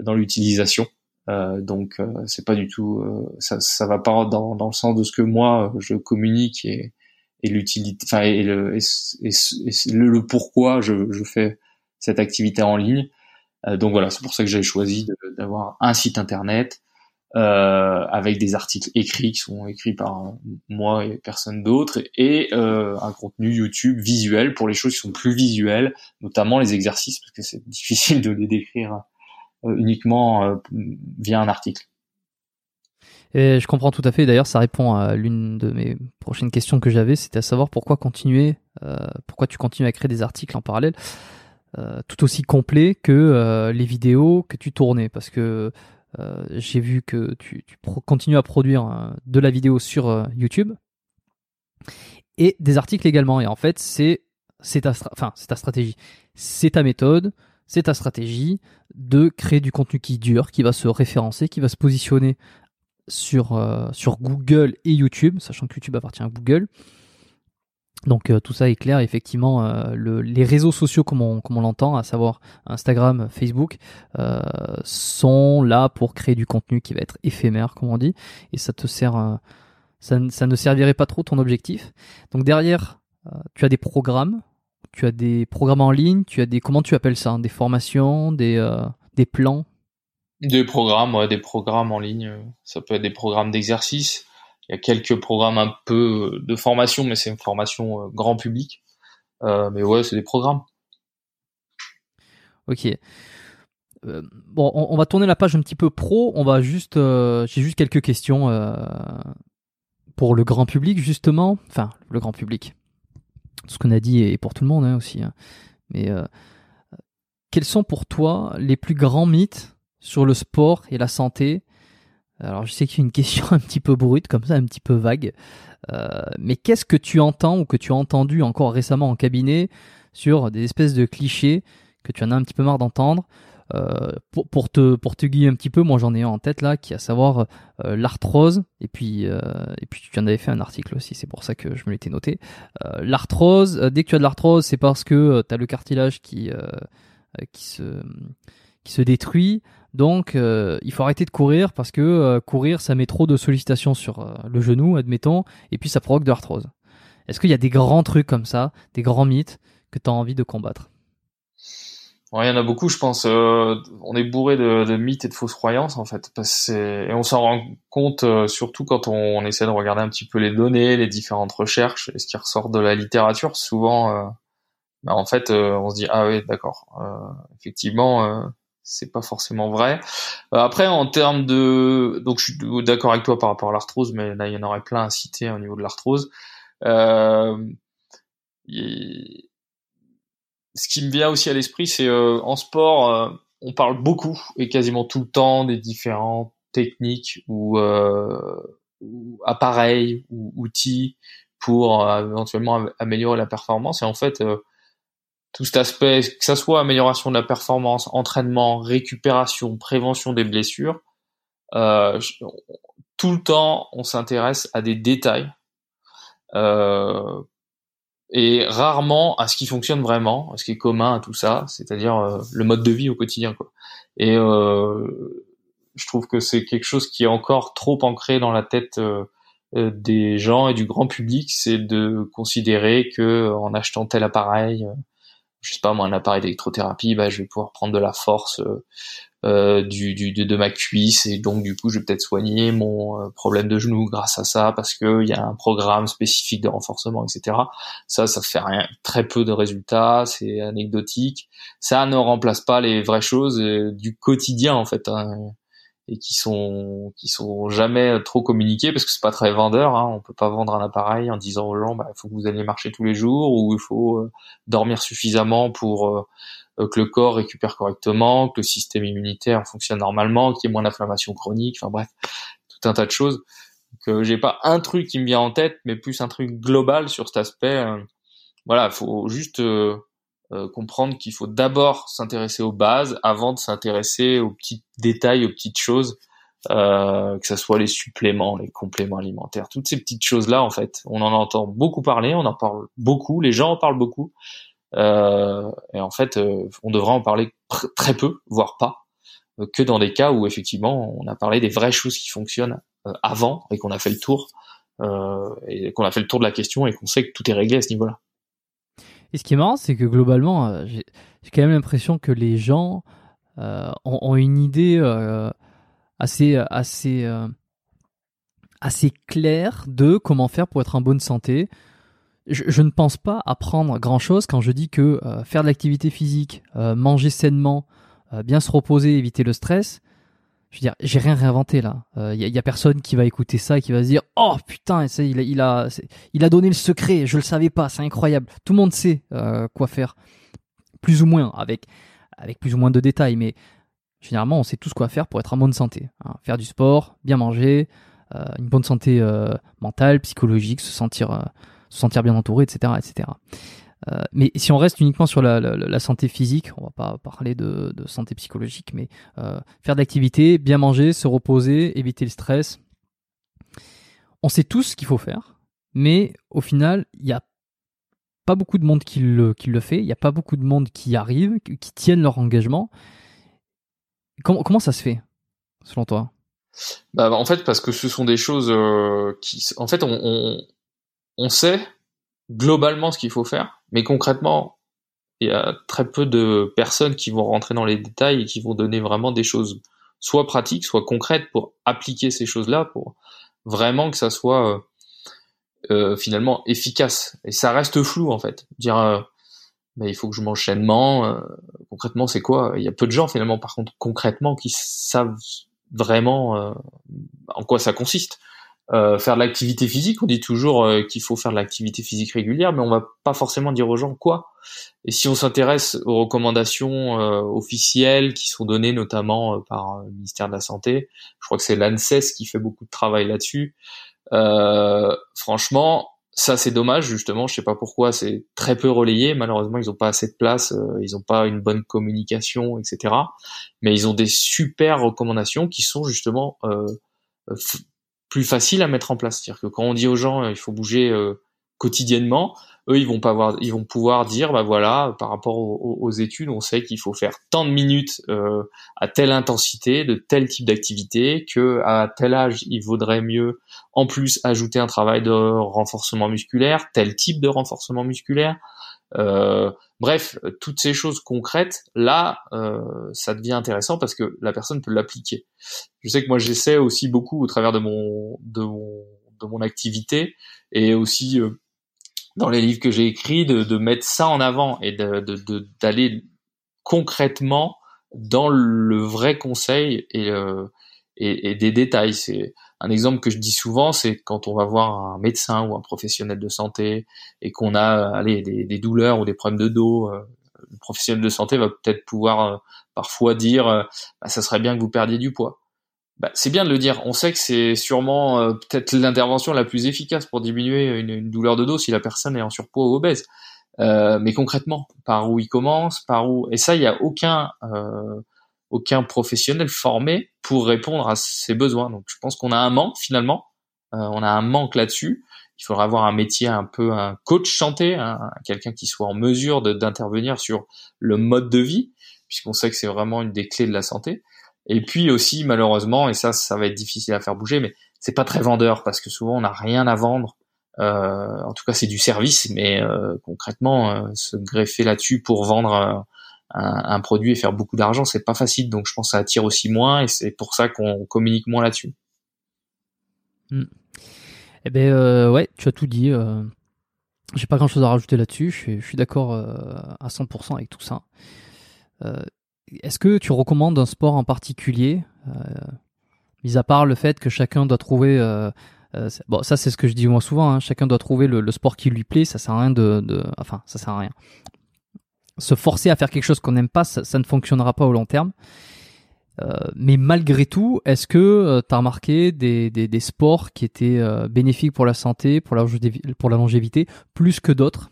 dans l'utilisation. Euh, donc, euh, c'est pas du tout, euh, ça, ça va pas dans, dans le sens de ce que moi je communique et, et l'utilité, enfin, et, le, et, le, le, pourquoi je, je fais cette activité en ligne. donc voilà, c'est pour ça que j'ai choisi d'avoir un site internet, euh, avec des articles écrits qui sont écrits par moi et personne d'autre, et euh, un contenu YouTube visuel pour les choses qui sont plus visuelles, notamment les exercices, parce que c'est difficile de les décrire euh, uniquement euh, via un article. Et je comprends tout à fait. D'ailleurs, ça répond à l'une de mes prochaines questions que j'avais, c'était à savoir pourquoi continuer, euh, pourquoi tu continues à créer des articles en parallèle, euh, tout aussi complets que les vidéos que tu tournais, parce que euh, j'ai vu que tu, continues à produire euh, de la vidéo sur euh, YouTube et des articles également. Et en fait, c'est ta stratégie, c'est ta méthode, c'est ta stratégie de créer du contenu qui dure, qui va se référencer, qui va se positionner sur, sur Google et YouTube, sachant que YouTube appartient à Google, donc euh, tout ça est clair, effectivement, euh, les réseaux sociaux comme on, l'entend, à savoir Instagram, Facebook, euh, sont là pour créer du contenu qui va être éphémère, comme on dit, et ça te sert, ça, ne servirait pas trop ton objectif. Donc derrière, tu as des programmes, tu as des programmes en ligne, tu as des, comment tu appelles ça, hein, des formations, des, des plans? Des programmes, ouais, des programmes en ligne. Ça peut être des programmes d'exercice il y a quelques programmes un peu de formation, mais c'est une formation euh, grand public. Euh, mais ouais, c'est des programmes. Ok. Euh, bon, on, va tourner la page un petit peu pro. On va juste, j'ai juste quelques questions pour le grand public justement. Enfin, le grand public. Ce qu'on a dit est pour tout le monde hein, aussi. Hein. Mais quels sont pour toi les plus grands mythes sur le sport et la santé? Alors je sais que c'est une question un petit peu brute, comme ça, un petit peu vague. Euh, mais qu'est-ce que tu entends ou que tu as entendu encore récemment en cabinet sur des espèces de clichés que tu en as un petit peu marre d'entendre euh, pour, pour, te, pour te guider un petit peu, moi j'en ai un en tête là, qui est à savoir euh, l'arthrose, et puis, et puis tu en avais fait un article aussi, c'est pour ça que je me l'étais noté. l'arthrose, dès que tu as de l'arthrose, c'est parce que tu as le cartilage qui, qui, se, qui se détruit, donc, euh, il faut arrêter de courir parce que euh, courir, ça met trop de sollicitations sur euh, le genou, admettons, et puis ça provoque de l'arthrose. Est-ce qu'il y a des grands trucs comme ça, des grands mythes que tu as envie de combattre? Il y en a beaucoup, je pense. on est bourré de, mythes et de fausses croyances, en fait. et on s'en rend compte surtout quand on, essaie de regarder un petit peu les données, les différentes recherches, et ce qui ressort de la littérature. Souvent, bah, en fait, on se dit, ah oui, d'accord. effectivement c'est pas forcément vrai. Euh, après, en termes de, donc je suis d'accord avec toi par rapport à l'arthrose, mais là il y en aurait plein à citer au niveau de l'arthrose. Euh, ce qui me vient aussi à l'esprit, c'est euh, en sport, euh, on parle beaucoup et quasiment tout le temps des différentes techniques ou, ou appareils ou outils pour éventuellement améliorer la performance. Et en fait, tout cet aspect, que ça soit amélioration de la performance, entraînement, récupération, prévention des blessures, euh, tout le temps, on s'intéresse à des détails euh, et rarement à ce qui fonctionne vraiment, à ce qui est commun à tout ça, c'est-à-dire euh, le mode de vie au quotidien. Quoi. Et euh, je trouve que c'est quelque chose qui est encore trop ancré dans la tête euh, des gens et du grand public, c'est de considérer que en achetant tel appareil, je sais pas moi un appareil d'électrothérapie, bah je vais pouvoir prendre de la force euh, euh du, du de, ma cuisse et donc du coup je vais peut-être soigner mon euh, problème de genou grâce à ça parce que il y a un programme spécifique de renforcement etc. Ça ça fait rien, très peu de résultats, c'est anecdotique. Ça ne remplace pas les vraies choses euh, du quotidien en fait. Hein et qui sont qui sont jamais trop communiqués parce que c'est pas très vendeur. Hein. On peut pas vendre un appareil en disant aux gens bah, il faut que vous alliez marcher tous les jours ou il faut euh, dormir suffisamment pour euh, euh, que le corps récupère correctement, que le système immunitaire fonctionne normalement, qu'il y ait moins d'inflammation chronique. Enfin bref, tout un tas de choses. Que j'ai pas un truc qui me vient en tête, mais plus un truc global sur cet aspect. voilà, faut juste euh, comprendre qu'il faut d'abord s'intéresser aux bases avant de s'intéresser aux petits détails, aux petites choses euh, que ce soit les suppléments, les compléments alimentaires, toutes ces petites choses-là, en fait, on en entend beaucoup parler, on en parle beaucoup, les gens en parlent beaucoup, euh, et en fait, euh, on devrait en parler très peu, voire pas, que dans des cas où effectivement, on a parlé des vraies choses qui fonctionnent avant et qu'on a fait le tour, et qu'on a fait le tour de la question et qu'on sait que tout est réglé à ce niveau-là. Et ce qui est marrant, c'est que globalement, j'ai quand même l'impression que les gens ont, ont, une idée euh, assez clair de comment faire pour être en bonne santé. Je, je ne pense pas apprendre grand chose quand je dis que euh, faire de l'activité physique, euh, manger sainement, bien se reposer, éviter le stress. Je veux dire, j'ai rien réinventé là. Il y, y, a personne qui va écouter ça et qui va se dire oh putain, il, a donné le secret. Je le savais pas, c'est incroyable. Tout le monde sait quoi faire, plus ou moins avec plus ou moins de détails, mais Généralement, on sait tous quoi faire pour être en bonne santé. Hein. Faire du sport, bien manger, euh, une bonne santé euh, mentale, psychologique, se sentir, euh, se sentir bien entouré, etc. etc. mais si on reste uniquement sur la, santé physique, on va pas parler de, santé psychologique, mais faire de l'activité, bien manger, se reposer, éviter le stress. On sait tous ce qu'il faut faire, mais au final, il n'y a pas beaucoup de monde qui le, qui fait, il n'y a pas beaucoup de monde qui arrive, qui tiennent leur engagement. Comment, ça se fait, selon toi? Bah, En fait, parce que ce sont des choses euh, qui... En fait, on, sait globalement ce qu'il faut faire, mais concrètement, il y a très peu de personnes qui vont rentrer dans les détails et qui vont donner vraiment des choses soit pratiques, soit concrètes pour appliquer ces choses-là, pour vraiment que ça soit euh, euh finalement efficace. Et ça reste flou, en fait. Dire euh, il faut que je mange sainement. Euh, concrètement, c'est quoi? Il y a peu de gens finalement, par contre, concrètement, qui savent vraiment euh, en quoi ça consiste. Euh, faire de l'activité physique, on dit toujours qu'il faut faire de l'activité physique régulière, mais on va pas forcément dire aux gens quoi. Et si on s'intéresse aux recommandations officielles qui sont données notamment par le ministère de la Santé, je crois que c'est l'ANSES qui fait beaucoup de travail là-dessus. franchement, ça c'est dommage justement je sais pas pourquoi c'est très peu relayé malheureusement ils ont pas assez de place euh, ils ont pas une bonne communication etc mais ils ont des super recommandations qui sont justement euh, plus faciles à mettre en place. C'est-à-dire que quand on dit aux gens euh, il faut bouger euh, quotidiennement eux ils vont pas avoir, ils vont pouvoir dire bah voilà par rapport aux, études on sait qu'il faut faire tant de minutes euh, à telle intensité de tel type d'activité que à tel âge il vaudrait mieux en plus ajouter un travail de renforcement musculaire tel type de renforcement musculaire bref toutes ces choses concrètes là euh, ça devient intéressant parce que la personne peut l'appliquer je sais que moi j'essaie aussi beaucoup au travers de mon de mon de mon activité et aussi euh, dans les livres que j'ai écrits, de, de, mettre ça en avant et d'aller de, concrètement dans le vrai conseil et, euh, et, et, des détails. Un exemple que je dis souvent, c'est quand on va voir un médecin ou un professionnel de santé et qu'on a allez, des, douleurs ou des problèmes de dos. Euh, le professionnel de santé va peut-être pouvoir euh, parfois dire euh, bah, ça serait bien que vous perdiez du poids bah, c'est bien de le dire. On sait que c'est sûrement euh, peut-être l'intervention la plus efficace pour diminuer une, douleur de dos si la personne est en surpoids ou obèse. Euh, mais concrètement, par où il commence, par où et ça, il n'y a aucun euh, aucun professionnel formé pour répondre à ses besoins. Donc, je pense qu'on a un manque finalement. on a un manque là-dessus. Il faudra avoir un métier un peu un coach santé, quelqu'un qui soit en mesure d'intervenir sur le mode de vie, puisqu'on sait que c'est vraiment une des clés de la santé. Et puis aussi, malheureusement, et ça, ça va être difficile à faire bouger, mais c'est pas très vendeur parce que souvent on n'a rien à vendre. Euh, en tout cas, c'est du service, mais euh, concrètement, euh, se greffer là-dessus pour vendre un, produit et faire beaucoup d'argent, c'est pas facile. Donc, je pense que ça attire aussi moins, et c'est pour ça qu'on communique moins là-dessus. Hmm. Eh ben euh, ouais, tu as tout dit. Euh, J'ai pas grand-chose à rajouter là-dessus. Je suis, d'accord à 100% avec tout ça. Est-ce que tu recommandes un sport en particulier, euh, mis à part le fait que chacun doit trouver euh, euh, bon, ça c'est ce que je dis moi souvent. Hein, chacun doit trouver le, sport qui lui plaît. Ça sert à rien de, de, enfin, ça sert à rien. Se forcer à faire quelque chose qu'on n'aime pas, ça, ne fonctionnera pas au long terme. Euh, mais malgré tout, est-ce que tu as remarqué des, des, sports qui étaient bénéfiques pour la santé, pour la, pour la longévité, plus que d'autres?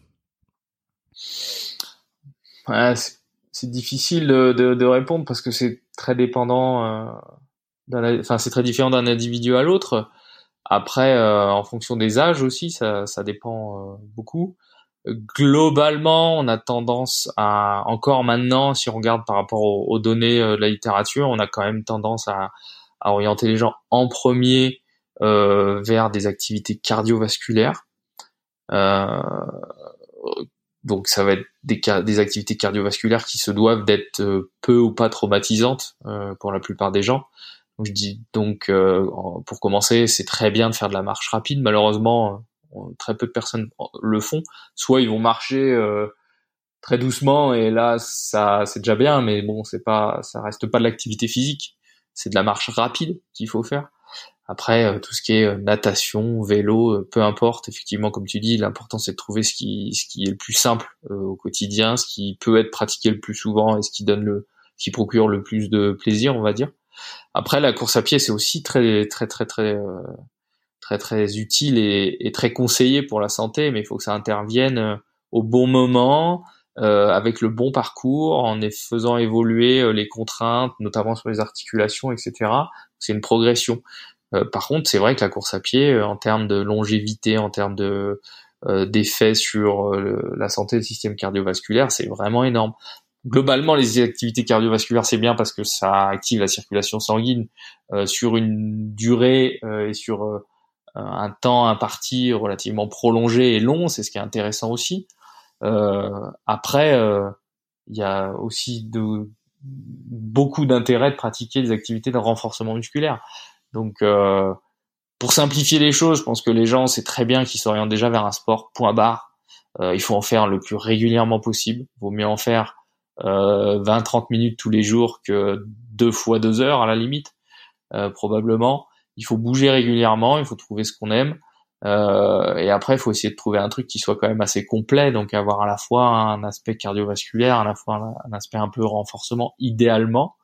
C'est difficile de, de, de, répondre parce que c'est très dépendant. Euh, enfin c'est très différent d'un individu à l'autre. Après, en fonction des âges aussi, ça, ça dépend beaucoup globalement, on a tendance à, encore maintenant, si on regarde par rapport aux, données de la littérature, on a quand même tendance à, à orienter les gens en premier euh, vers des activités cardiovasculaires. Euh, donc ça va être des, des activités cardiovasculaires qui se doivent d'être euh, peu ou pas traumatisantes euh, pour la plupart des gens. Je dis donc euh, pour commencer, c'est très bien de faire de la marche rapide. Malheureusement, très peu de personnes le font. Soit ils vont marcher très doucement et là ça c'est déjà bien, mais bon c'est pas ça reste pas de l'activité physique. C'est de la marche rapide qu'il faut faire. Après, euh, tout ce qui est euh, natation, vélo, euh, peu importe. Effectivement, comme tu dis, l'important c'est de trouver ce qui, ce qui est le plus simple au quotidien, ce qui peut être pratiqué le plus souvent et ce qui donne le, qui procure le plus de plaisir, on va dire. Après, la course à pied, c'est aussi très, très, très, très, très, très utile et, et, très conseillé pour la santé, mais il faut que ça intervienne au bon moment, euh, avec le bon parcours, en faisant évoluer les contraintes, notamment sur les articulations, etc. C'est une progression. Euh, par contre, c'est vrai que la course à pied, euh, en termes de longévité, en termes de euh, d'effets sur la santé du système cardiovasculaire, c'est vraiment énorme. Globalement, les activités cardiovasculaires, c'est bien parce que ça active la circulation sanguine sur une durée et sur un temps imparti relativement prolongé et long. C'est ce qui est intéressant aussi. après, il y a aussi de, beaucoup d'intérêt de pratiquer des activités de renforcement musculaire. Donc, euh, pour simplifier les choses, je pense que les gens, c'est très bien qu'ils s'orientent déjà vers un sport point barre. Euh, il faut en faire le plus régulièrement possible. Il vaut mieux en faire euh, 20-30 minutes tous les jours que deux fois deux heures à la limite, euh, probablement. Il faut bouger régulièrement, il faut trouver ce qu'on aime. Euh, et après, il faut essayer de trouver un truc qui soit quand même assez complet, donc avoir à la fois un aspect cardiovasculaire, à la fois un aspect un peu renforcement, idéalement.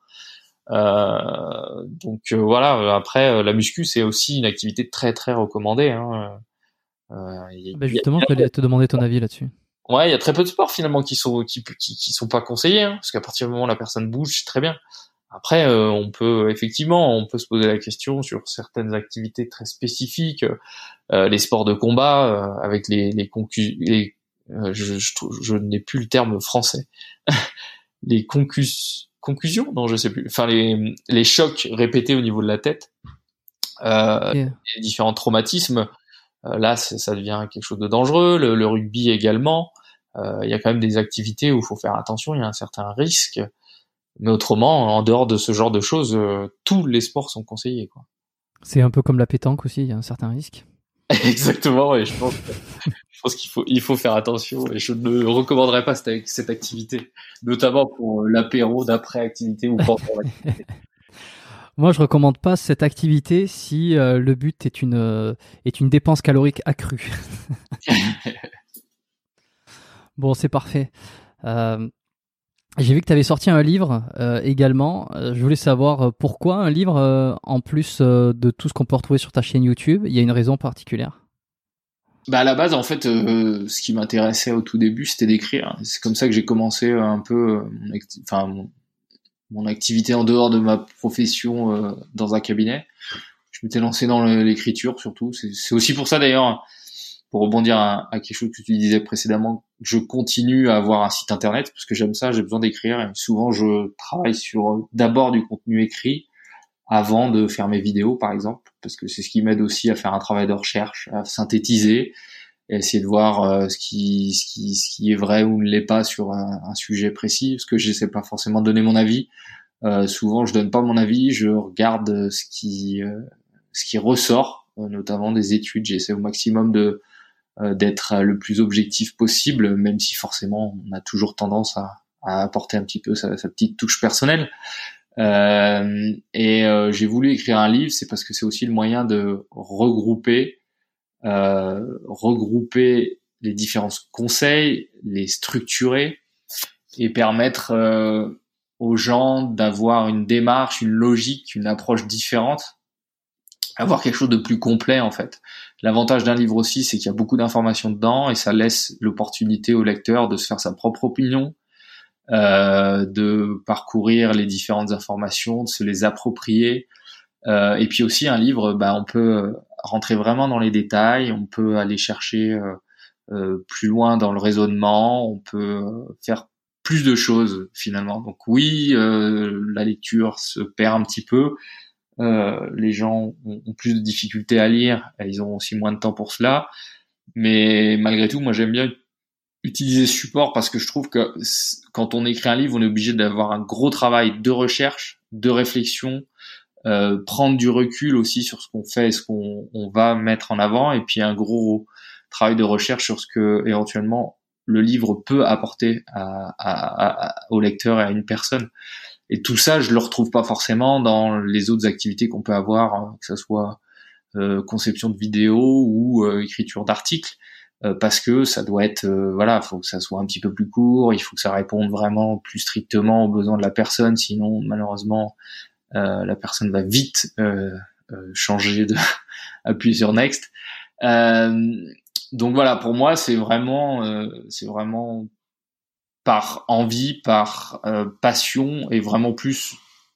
Euh, donc euh, voilà. Après, euh, la muscu c'est aussi une activité très très recommandée. Hein. bah justement, je voulais te demander ton avis là-dessus. Ouais, il y a très peu de sports finalement qui sont qui qui, qui sont pas conseillés, hein, parce qu'à partir du moment où la personne bouge, c'est très bien. Après, on peut effectivement, on peut se poser la question sur certaines activités très spécifiques, euh, les sports de combat avec les les, les je, je, je n'ai plus le terme français, les concus conclusion Non, je sais plus. Enfin, les, les chocs répétés au niveau de la tête, euh, les différents traumatismes, euh, là, ça devient quelque chose de dangereux. Le, rugby également. Euh, il y a quand même des activités où il faut faire attention. Il y a un certain risque. Mais autrement, en dehors de ce genre de choses, euh, tous les sports sont conseillés. Quoi. C'est un peu comme la pétanque aussi. Il y a un certain risque. Exactement. Et je pense, je pense qu'il faut, il faut faire attention et je ne recommanderais pas cette, cette activité, notamment pour l'apéro d'après-activité ou pendant l'activité. Moi, je recommande pas cette activité si euh, le but est une, euh, est une dépense calorique accrue. bon, c'est parfait. Euh, j'ai vu que tu avais sorti un livre également. je voulais savoir pourquoi un livre en plus de tout ce qu'on peut retrouver sur ta chaîne YouTube. Il y a une raison particulière? Bah à la base, en fait, euh, ce qui m'intéressait au tout début, c'était d'écrire. C'est comme ça que j'ai commencé un peu, euh, mon, mon, activité en dehors de ma profession euh, dans un cabinet. Je m'étais lancé dans l'écriture surtout. C'est aussi pour ça d'ailleurs, pour rebondir à, à, quelque chose que tu disais précédemment, je continue à avoir un site internet parce que j'aime ça, j'ai besoin d'écrire. Et souvent, je travaille sur d'abord du contenu écrit avant de faire mes vidéos, par exemple, parce que c'est ce qui m'aide aussi à faire un travail de recherche, à synthétiser, et essayer de voir euh, ce, qui, ce, qui, ce qui est vrai ou ne l'est pas sur un, sujet précis, parce que je sais pas forcément donner mon avis. Euh, souvent, je donne pas mon avis, je regarde ce qui, euh, ce qui ressort, euh, notamment des études. J'essaie au maximum de d'être le plus objectif possible, même si forcément on a toujours tendance à, à apporter un petit peu sa, sa petite touche personnelle. Euh, et euh, j'ai voulu écrire un livre, c'est parce que c'est aussi le moyen de regrouper, euh, regrouper les différents conseils, les structurer et permettre euh, aux gens d'avoir une démarche, une logique, une approche différente, avoir quelque chose de plus complet en fait. L'avantage d'un livre aussi, c'est qu'il y a beaucoup d'informations dedans et ça laisse l'opportunité au lecteur de se faire sa propre opinion, euh, de parcourir les différentes informations, de se les approprier, Euh, et puis aussi un livre, bah, on peut rentrer vraiment dans les détails, on peut aller chercher euh, plus loin dans le raisonnement, on peut faire plus de choses finalement. Donc oui, la lecture se perd un petit peu. Les gens ont, plus de difficultés à lire, et ils ont aussi moins de temps pour cela. Mais malgré tout, moi j'aime bien utiliser ce support parce que je trouve que quand on écrit un livre, on est obligé d'avoir un gros travail de recherche, de réflexion, euh, prendre du recul aussi sur ce qu'on fait et ce qu'on on va mettre en avant, et puis un gros travail de recherche sur ce que éventuellement le livre peut apporter à, à, à, au lecteur et à une personne. Et tout ça, je le retrouve pas forcément dans les autres activités qu'on peut avoir, hein, que ce soit euh, conception de vidéos ou euh, écriture d'articles. Euh, parce que ça doit être euh, voilà, faut que ça soit un petit peu plus court, il faut que ça réponde vraiment plus strictement aux besoins de la personne, sinon malheureusement euh, la personne va vite changer de appuyer sur next. donc voilà, pour moi c'est vraiment c'est vraiment par envie, par passion et vraiment plus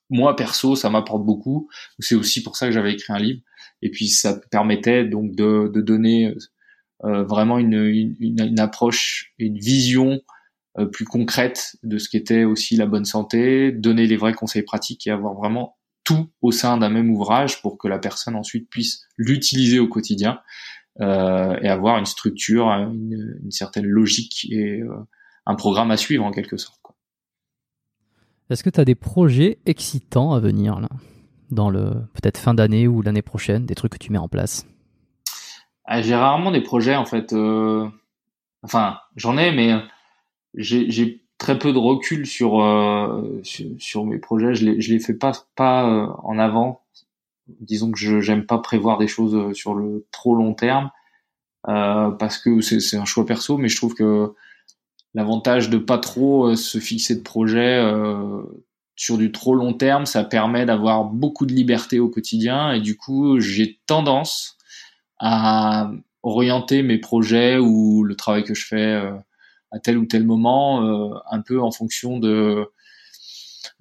moi perso, ça m'apporte beaucoup. C'est aussi pour ça que j'avais écrit un livre. Et puis ça permettait donc de, de donner euh, vraiment une, une, une, approche, une vision euh, plus concrète de ce qu'était aussi la bonne santé, donner les vrais conseils pratiques et avoir vraiment tout au sein d'un même ouvrage pour que la personne ensuite puisse l'utiliser au quotidien euh, et avoir une structure, une, une certaine logique et euh, un programme à suivre en quelque sorte. Est-ce que tu as des projets excitants à venir là, dans le peut-être fin d'année ou l'année prochaine, des trucs que tu mets en place? Ah, j'ai rarement des projets en fait. Euh... Enfin, j'en ai, mais j'ai très peu de recul sur, euh, sur, sur mes projets. Je les je les fais pas pas euh, en avant. Disons que je j'aime pas prévoir des choses sur le trop long terme parce que c'est un choix perso, mais je trouve que l'avantage de pas trop se fixer de projet sur du trop long terme, ça permet d'avoir beaucoup de liberté au quotidien et du coup j'ai tendance à orienter mes projets ou le travail que je fais euh, à tel ou tel moment euh, un peu en fonction de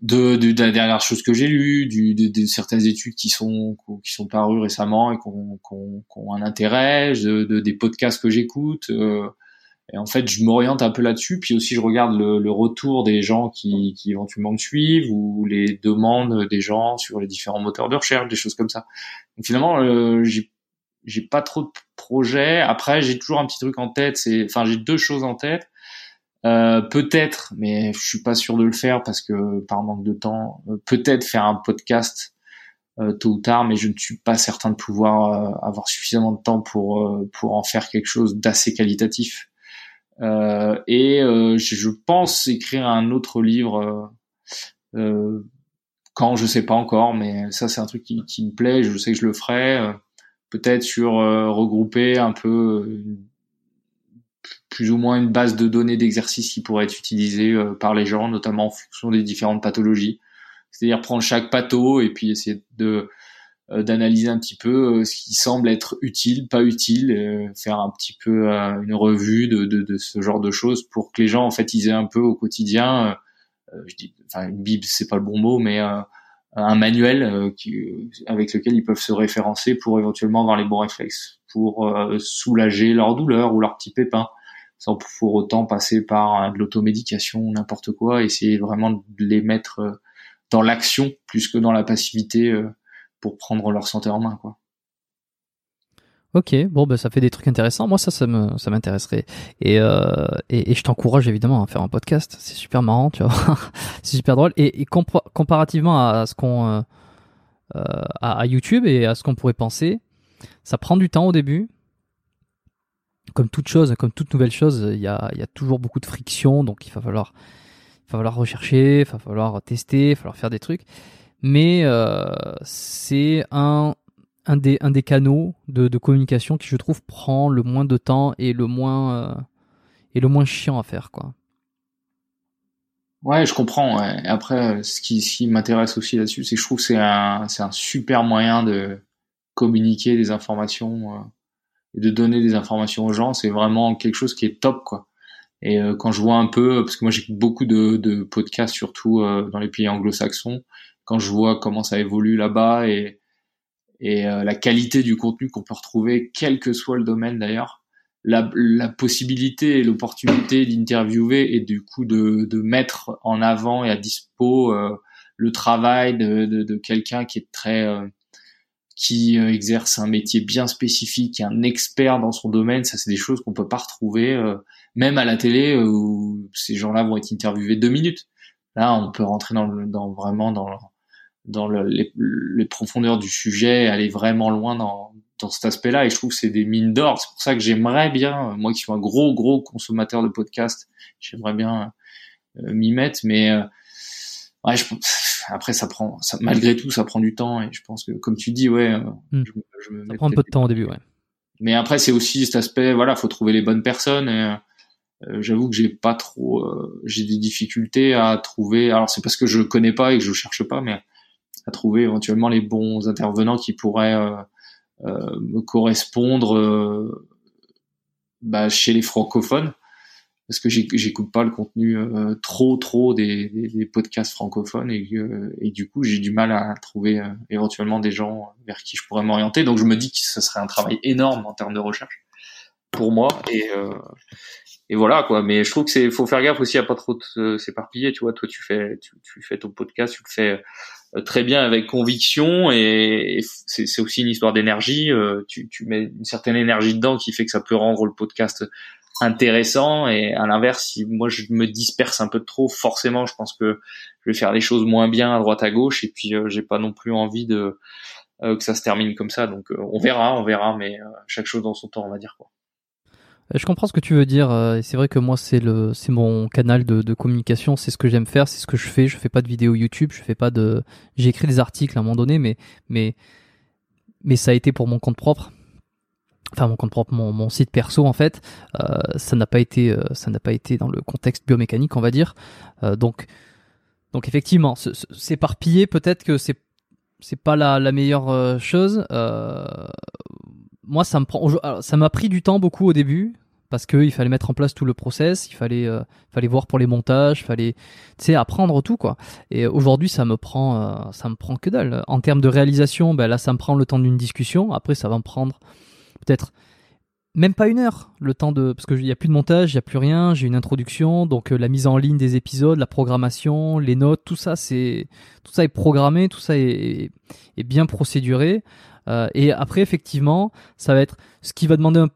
de, de, la dernière chose que j'ai lue, du, de, de, certaines études qui sont qui sont parues récemment et qui ont, qui un intérêt, de, des podcasts que j'écoute. Euh, et en fait, je m'oriente un peu là-dessus. Puis aussi, je regarde le, le, retour des gens qui, qui éventuellement me suivent ou les demandes des gens sur les différents moteurs de recherche, des choses comme ça. Donc finalement, euh, j'ai pas trop de projets. Après, j'ai toujours un petit truc en tête. C'est, enfin, j'ai deux choses en tête. Euh, peut-être, mais je suis pas sûr de le faire parce que par manque de temps, euh, peut-être faire un podcast euh, tôt ou tard, mais je ne suis pas certain de pouvoir euh, avoir suffisamment de temps pour euh, pour en faire quelque chose d'assez qualitatif. Et je, je, pense écrire un autre livre quand je sais pas encore, mais ça c'est un truc qui, qui, me plaît. Je sais que je le ferai peut-être sur euh, regrouper un peu euh, plus ou moins une base de données d'exercices qui pourrait être utilisée euh, par les gens, notamment en fonction des différentes pathologies. C'est-à-dire prendre chaque patho et puis essayer de d'analyser un petit peu ce qui semble être utile, pas utile, faire un petit peu une revue de, ce genre de choses pour que les gens en fait ils aient un peu au quotidien, je dis, enfin une bible c'est pas le bon mot, mais un manuel euh, avec lequel ils peuvent se référencer pour éventuellement avoir les bons réflexes, pour euh, soulager leur douleur ou leur petit pépin, sans pour autant passer par de l'automédication, n'importe quoi, essayer vraiment de les mettre euh, dans l'action plus que dans la passivité pour prendre leur santé en main, quoi. Ok, bon, ben ça fait des trucs intéressants. Moi, ça, ça me, ça m'intéresserait. Et, euh, et, et, je t'encourage évidemment à faire un podcast. C'est super marrant, tu vois. c'est super drôle. Et, comparativement à ce qu'on, euh, euh, à, YouTube et à ce qu'on pourrait penser, ça prend du temps au début. Comme toute chose, comme toute nouvelle chose, il y a, il y a toujours beaucoup de friction. Donc, il va falloir, il va falloir rechercher, il va falloir tester, il va falloir faire des trucs. Mais euh, c'est un un des, un des canaux de, de, communication qui, je trouve, prend le moins de temps et le moins, euh, et le moins chiant à faire, quoi. Ouais, je comprends. Après, ce qui, ce qui m'intéresse aussi là-dessus, c'est que je trouve que c'est un, c'est un super moyen de communiquer des informations euh, et de donner des informations aux gens. C'est vraiment quelque chose qui est top, quoi. Et euh, quand je vois un peu, parce que moi j'ai beaucoup de, podcasts, surtout euh, dans les pays anglo-saxons, quand je vois comment ça évolue là-bas et et euh, la qualité du contenu qu'on peut retrouver, quel que soit le domaine d'ailleurs. La, la, possibilité et l'opportunité d'interviewer et du coup de, de, mettre en avant et à dispo euh, le travail de, de, de quelqu'un qui est très euh, qui exerce un métier bien spécifique, qui est un expert dans son domaine, ça c'est des choses qu'on peut pas retrouver même à la télé où ces gens-là vont être interviewés deux minutes. Là, on peut rentrer dans, le, dans vraiment dans dans le, les, les, profondeurs du sujet, aller vraiment loin dans, dans cet aspect-là. Et je trouve que c'est des mines d'or. C'est pour ça que j'aimerais bien, moi qui suis un gros gros consommateur de podcasts, j'aimerais bien euh, m'y mettre. Mais euh, ouais, je, après ça prend, ça, malgré tout, ça prend du temps. Et je pense que, comme tu dis, ouais, hmm. je, je me ça prend un peu de temps au début, ouais. Mais après, c'est aussi cet aspect, voilà, faut trouver les bonnes personnes. Et, euh, j'avoue que j'ai pas trop, j'ai des difficultés à trouver. Alors c'est parce que je connais pas et que je cherche pas, mais à trouver éventuellement les bons intervenants qui pourraient euh, euh, me correspondre euh, bah, chez les francophones. Parce que j'écoute pas le contenu trop trop des, podcasts francophones et, et du coup j'ai du mal à trouver éventuellement des gens vers qui je pourrais m'orienter. Donc je me dis que ce serait un travail énorme en termes de recherche pour moi et et voilà quoi mais je trouve que c'est faut faire gaffe aussi à pas trop s'éparpiller tu vois toi tu fais tu, fais ton podcast tu le fais euh, très bien avec conviction et, c'est aussi une histoire d'énergie. Euh, tu, mets une certaine énergie dedans qui fait que ça peut rendre le podcast intéressant et à l'inverse, si moi je me disperse un peu trop, forcément, je pense que je vais faire les choses moins bien à droite à gauche et puis euh, j'ai pas non plus envie de que ça se termine comme ça. Donc on verra, on verra, mais chaque chose dans son temps, on va dire quoi. Euh, je comprends ce que tu veux dire. Euh, c'est vrai que moi, c'est le, c'est mon canal de, de communication. C'est ce que j'aime faire. C'est ce que je fais. Je fais pas de vidéos YouTube. Je fais pas de. J'ai écrit des articles à un moment donné, mais, mais, mais ça a été pour mon compte propre. Enfin, mon compte propre, mon, mon site perso en fait. Euh, ça n'a pas été, euh, ça n'a pas été dans le contexte biomécanique, on va dire. Euh, donc, donc effectivement, s'éparpiller, peut-être que c'est, c'est pas la, la meilleure chose moi, ça me prend, ça m'a pris du temps beaucoup au début parce qu'il fallait mettre en place tout le process, il fallait, euh, fallait voir pour les montages, il fallait, tu sais, apprendre tout quoi. Et aujourd'hui, ça me prend, euh, ça me prend que dalle. En termes de réalisation, ben là, ça me prend le temps d'une discussion. Après, ça va me prendre peut-être même pas une heure, le temps de, parce qu'il n'y a plus de montage, il n'y a plus rien. J'ai une introduction, donc euh, la mise en ligne des épisodes, la programmation, les notes, tout ça, c'est, tout ça est programmé, tout ça est bien procéduré. Euh, et après, effectivement, ça va être ce qui va demander un...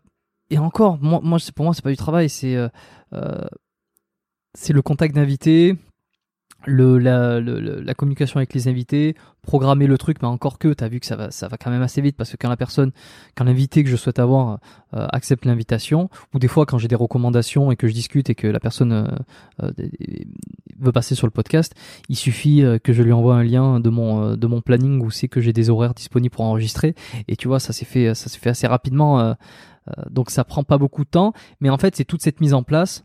Et encore, moi, moi pour moi, c'est pas du travail, c'est euh, euh c'est le contact d'invités, le, la, la, communication avec les invités, programmer le truc, mais encore que, tu as vu que ça va, ça va quand même assez vite parce que quand la personne, quand l'invité que je souhaite avoir euh, accepte l'invitation, ou des fois quand j'ai des recommandations et que je discute et que la personne euh, euh, veut passer sur le podcast, il suffit que je lui envoie un lien de mon, de mon planning où c'est que j'ai des horaires disponibles pour enregistrer, et tu vois, ça s'est fait, ça s'est fait assez rapidement, donc ça prend pas beaucoup de temps, mais en fait c'est toute cette mise en place,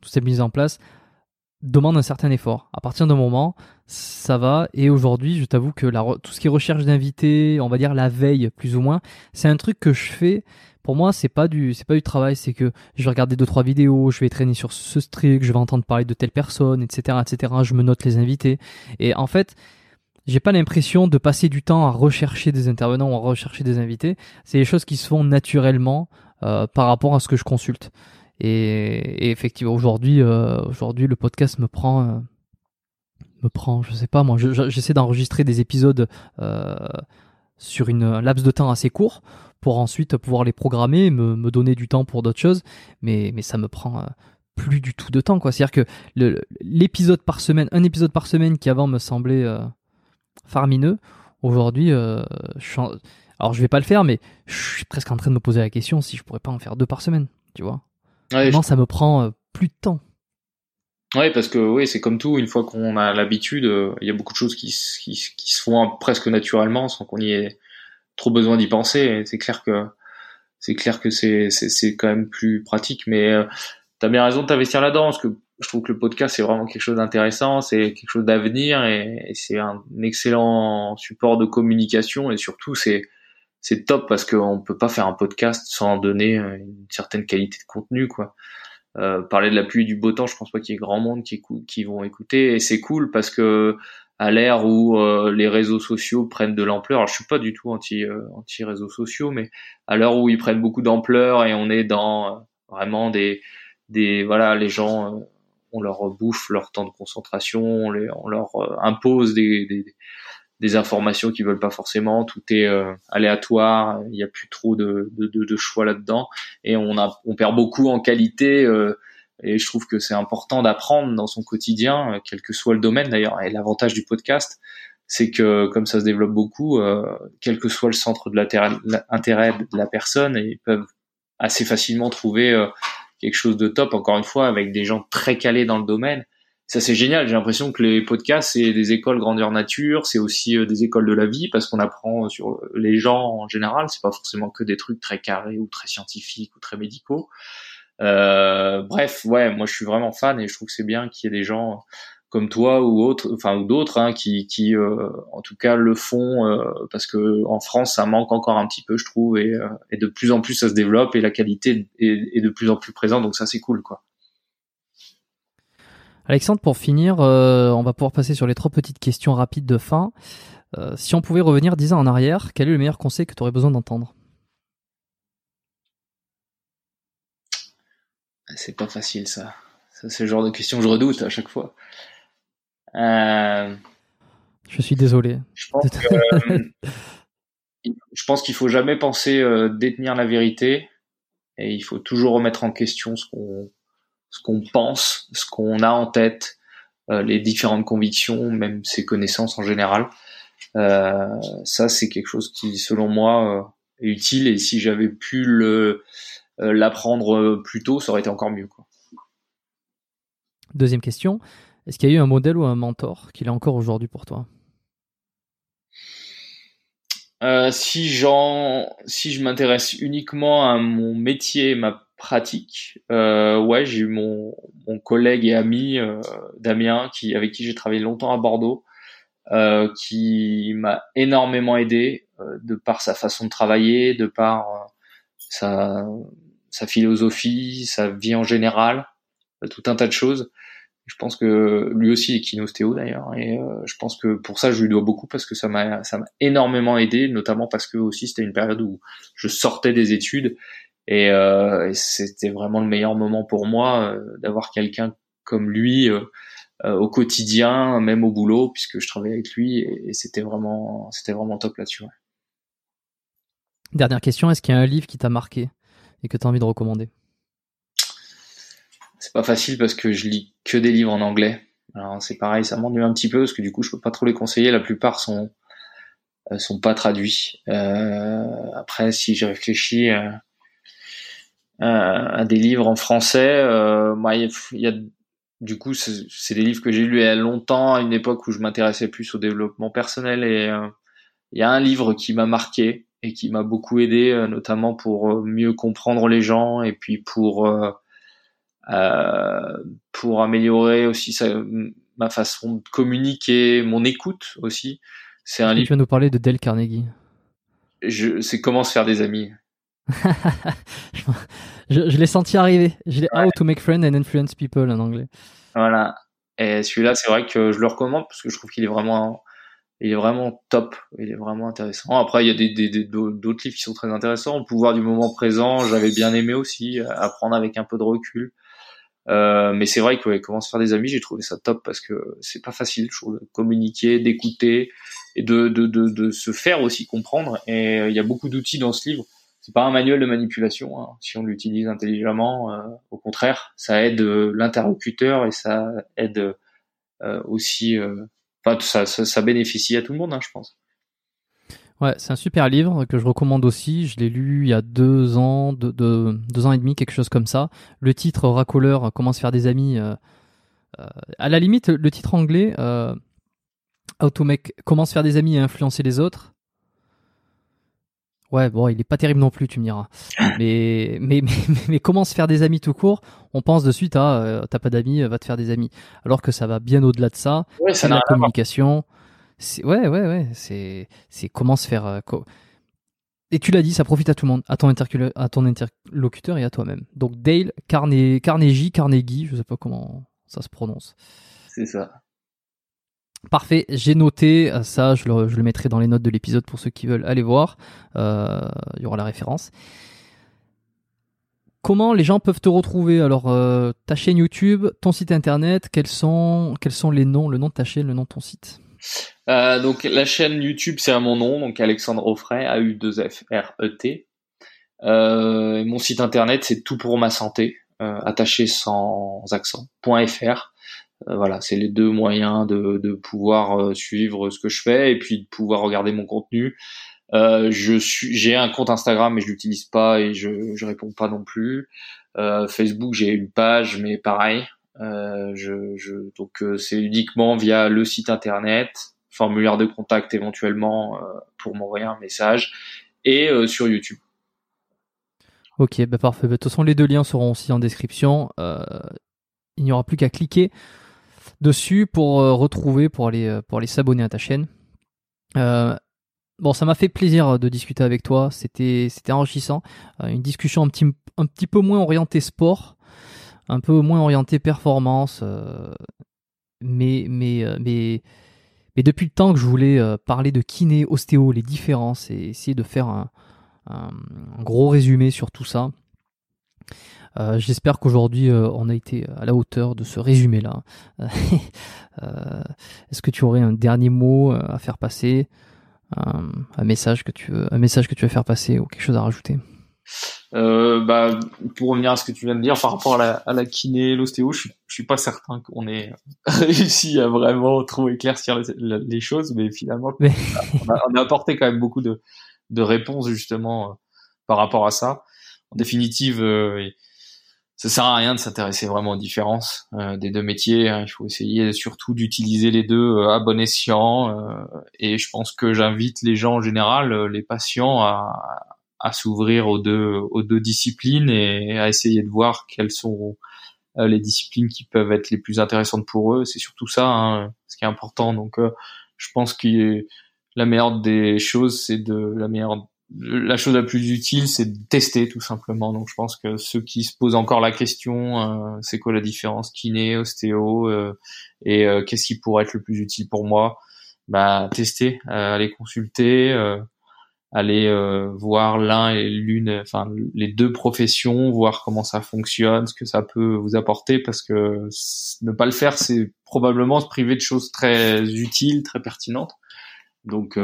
toute cette mise en place demande un certain effort. À partir d'un moment, ça va. Et aujourd'hui, je t'avoue que la, tout ce qui recherche d'invités, on va dire la veille plus ou moins, c'est un truc que je fais. Pour moi, c'est pas du, c'est pas du travail. C'est que je vais regarder deux trois vidéos, je vais traîner sur ce truc, je vais entendre parler de telle personne, etc., etc. Je me note les invités. Et en fait, j'ai pas l'impression de passer du temps à rechercher des intervenants ou à rechercher des invités. C'est des choses qui se font naturellement euh, par rapport à ce que je consulte. Et, effectivement, aujourd'hui, euh, aujourd'hui, le podcast me prend, euh, me prend, je sais pas moi, j'essaie d'enregistrer des épisodes euh, sur une un laps de temps assez court pour ensuite pouvoir les programmer, me, me donner du temps pour d'autres choses, mais mais ça me prend plus du tout de temps quoi. C'est-à-dire que l'épisode par semaine, un épisode par semaine qui avant me semblait farmineux, aujourd'hui, je, alors je vais pas le faire, mais je suis presque en train de me poser la question si je pourrais pas en faire deux par semaine, tu vois. Ouais, ça me prend euh, plus de temps. Oui, parce que oui, c'est comme tout. Une fois qu'on a l'habitude, euh, il y a beaucoup de choses qui, qui, qui, se font presque naturellement, sans qu'on y ait trop besoin d'y penser. C'est clair que c'est clair que c'est c'est quand même plus pratique. Mais euh, tu as bien raison de t'investir là-dedans, parce que je trouve que le podcast c'est vraiment quelque chose d'intéressant, c'est quelque chose d'avenir et, et c'est un excellent support de communication et surtout c'est c'est top parce qu'on peut pas faire un podcast sans donner euh, une certaine qualité de contenu quoi. Euh, parler de la pluie et du beau temps, je pense pas qu'il y ait grand monde qui, qui vont écouter et c'est cool parce que à l'ère où euh, les réseaux sociaux prennent de l'ampleur. Alors, je suis pas du tout anti réseaux sociaux, mais à l'heure où ils prennent beaucoup d'ampleur et on est dans vraiment des voilà les gens on leur bouffe leur temps de concentration, on, leur impose des, des informations qu'ils veulent pas forcément. Tout est euh, aléatoire. Il n'y a plus trop de, de, de, choix là-dedans, et on a on perd beaucoup en qualité. Euh, et je trouve que c'est important d'apprendre dans son quotidien, euh, quel que soit le domaine d'ailleurs. Et l'avantage du podcast, c'est que comme ça se développe beaucoup, quel que soit le centre de l'intérêt de la personne, ils peuvent assez facilement trouver quelque chose de top. Encore une fois, avec des gens très calés dans le domaine ça c'est génial. J'ai l'impression que les podcasts c'est des écoles grandeur nature, c'est aussi euh, des écoles de la vie parce qu'on apprend sur les gens en général. C'est pas forcément que des trucs très carrés ou très scientifiques ou très médicaux. Euh, bref, ouais, moi je suis vraiment fan et je trouve que c'est bien qu'il y ait des gens comme toi ou autres, enfin ou d'autres, hein, qui, qui euh, en tout cas le font euh, parce que en France ça manque encore un petit peu, je trouve, et, euh, et de plus en plus ça se développe et la qualité est, est de plus en plus présente, donc ça c'est cool, quoi. Alexandre, pour finir, euh, on va pouvoir passer sur les trois petites questions rapides de fin. Euh, si on pouvait revenir dix ans en arrière, quel est le meilleur conseil que tu aurais besoin d'entendre? C'est pas facile ça. ça c'est le genre de question que je redoute à chaque fois. Euh, je suis désolé. Je pense, qu'il faut jamais penser détenir la vérité et il faut toujours remettre en question ce qu'on ce qu'on pense, ce qu'on a en tête, euh, les différentes convictions, même ses connaissances en général. Euh, ça, c'est quelque chose qui, selon moi, euh, est utile. Et si j'avais pu le l'apprendre plus tôt, ça aurait été encore mieux. Quoi. Deuxième question. Est-ce qu'il y a eu un modèle ou un mentor qu'il est encore aujourd'hui pour toi? Si, si je m'intéresse uniquement à mon métier, ma pratique. Euh, ouais, j'ai eu mon, mon, collègue et ami euh, Damien, qui avec qui j'ai travaillé longtemps à Bordeaux, euh, qui m'a énormément aidé de par sa façon de travailler, de par sa, sa philosophie, sa vie en général, tout un tas de choses. Je pense que lui aussi est kinostéo d'ailleurs, et je pense que pour ça je lui dois beaucoup parce que ça m'a ça m'a énormément aidé, notamment parce que aussi c'était une période où je sortais des études et, euh, c'était vraiment le meilleur moment pour moi euh, d'avoir quelqu'un comme lui euh, au quotidien, même au boulot, puisque je travaillais avec lui, et, c'était vraiment, c'était vraiment top là-dessus. Dernière question, est-ce qu'il y a un livre qui t'a marqué et que tu as envie de recommander? C'est pas facile parce que je lis que des livres en anglais. Alors c'est pareil, ça m'ennuie un petit peu parce que du coup je peux pas trop les conseiller. La plupart sont sont pas traduits. Euh, après, si j'ai réfléchi, à des livres en français. Euh, il y a du coup, c'est des livres que j'ai lus il y a longtemps, à une époque où je m'intéressais plus au développement personnel. Et euh, il y a un livre qui m'a marqué et qui m'a beaucoup aidé, euh, notamment pour mieux comprendre les gens et puis pour euh, pour améliorer aussi ma façon de communiquer, mon écoute aussi. C'est un livre. Tu vas nous parler de Dale Carnegie. C'est comment se faire des amis. Je, je l'ai senti arriver. Je l'ai How to make friends and influence people en anglais. Voilà. Et celui-là, c'est vrai que je le recommande parce que je trouve qu'il est vraiment, il est vraiment top. Il est vraiment intéressant. Après, il y a des, des, d'autres livres qui sont très intéressants. Le pouvoir du moment présent, j'avais bien aimé aussi. Apprendre avec un peu de recul. Euh, mais c'est vrai que ouais, comment se faire des amis, j'ai trouvé ça top parce que c'est pas facile, je trouve, de communiquer, d'écouter et de, de, de, de, se faire aussi comprendre. Et il y a beaucoup d'outils dans ce livre c'est pas un manuel de manipulation. Hein. Si on l'utilise intelligemment, euh, au contraire, ça aide euh, l'interlocuteur et ça aide euh, aussi. Enfin, ça, ça, ça, bénéficie à tout le monde, hein, je pense. Ouais, c'est un super livre que je recommande aussi. Je l'ai lu il y a deux ans, deux, deux, ans et demi, quelque chose comme ça. Le titre racoleur, comment se faire des amis. à la limite, le titre anglais, How to make, comment se faire des amis et influencer les autres Ouais, bon, il est pas terrible non plus, tu me diras. Mais, mais, mais, mais, comment se faire des amis tout court? On pense de suite à euh, t'as pas d'amis, va te faire des amis. Alors que ça va bien au-delà de ça. Ouais, c'est la communication. Ouais, ouais, ouais. C'est, c'est comment se faire. Euh, et tu l'as dit, ça profite à tout le monde, à ton, à ton interlocuteur et à toi-même. Donc Dale Carne Carnegie, Carnegie, je sais pas comment ça se prononce. C'est ça. Parfait, j'ai noté ça, je le, mettrai dans les notes de l'épisode pour ceux qui veulent aller voir. il y aura la référence. Comment les gens peuvent te retrouver? Alors, euh, ta chaîne YouTube, ton site internet, quels sont, quels sont les noms, le nom de ta chaîne, le nom de ton site? Euh, Donc, la chaîne YouTube, c'est à mon nom, donc Alexandre Offray, A-U-2-F-R-E-T. Euh, mon site internet, c'est tout pour ma santé, attaché sans accent, .fr. voilà, c'est les deux moyens de, pouvoir suivre ce que je fais et puis de pouvoir regarder mon contenu. Euh, je suis, j'ai un compte Instagram mais je l'utilise pas et je, réponds pas non plus. Euh, Facebook, j'ai une page mais pareil. Euh, donc euh, c'est uniquement via le site internet, formulaire de contact éventuellement euh, pour m'envoyer un message et euh, sur YouTube. Ok, bah parfait. Bah, de toute façon, les deux liens seront aussi en description. il n'y aura plus qu'à cliquer dessus pour retrouver, pour aller, pour aller s'abonner à ta chaîne. Euh, Bon, ça m'a fait plaisir euh, de discuter avec toi. C'était, c'était enrichissant. Euh, une discussion un petit, un petit peu moins orientée sport, un peu moins orientée performance. Euh, mais, mais, mais, mais depuis le temps que je voulais parler de kiné, ostéo, les différences et essayer de faire un, gros résumé sur tout ça. J'espère qu'aujourd'hui on a été à la hauteur de ce résumé-là. Est-ce que tu aurais un dernier mot à faire passer un, message que tu veux, un message que tu veux faire passer ou quelque chose à rajouter? Euh, bah, pour revenir à ce que tu viens de dire par rapport à la, à la kiné, l'ostéo, je je suis pas certain qu'on ait réussi à vraiment trop éclaircir les, les choses, mais finalement, On, a, on, a, apporté quand même beaucoup de, de réponses justement euh, par rapport à ça. En définitive, euh, ça sert à rien de s'intéresser vraiment aux différences euh, des deux métiers. Hein. Il faut essayer surtout d'utiliser les deux euh, à bon escient. Euh, et je pense que j'invite les gens en général, les patients, à, à s'ouvrir aux deux, aux deux disciplines et à essayer de voir quelles sont les disciplines qui peuvent être les plus intéressantes pour eux. C'est surtout ça, hein, ce qui est important. Donc, je pense que la meilleure des choses, c'est de la meilleure la chose la plus utile, c'est de tester tout simplement. Donc je pense que ceux qui se posent encore la question, euh, c'est quoi la différence kiné, ostéo, euh, et euh, qu'est-ce qui pourrait être le plus utile pour moi, bah tester, aller consulter, aller voir l'un et l'une, enfin les deux professions, voir comment ça fonctionne, ce que ça peut vous apporter, parce que ne pas le faire, c'est probablement se priver de choses très utiles, très pertinentes. Donc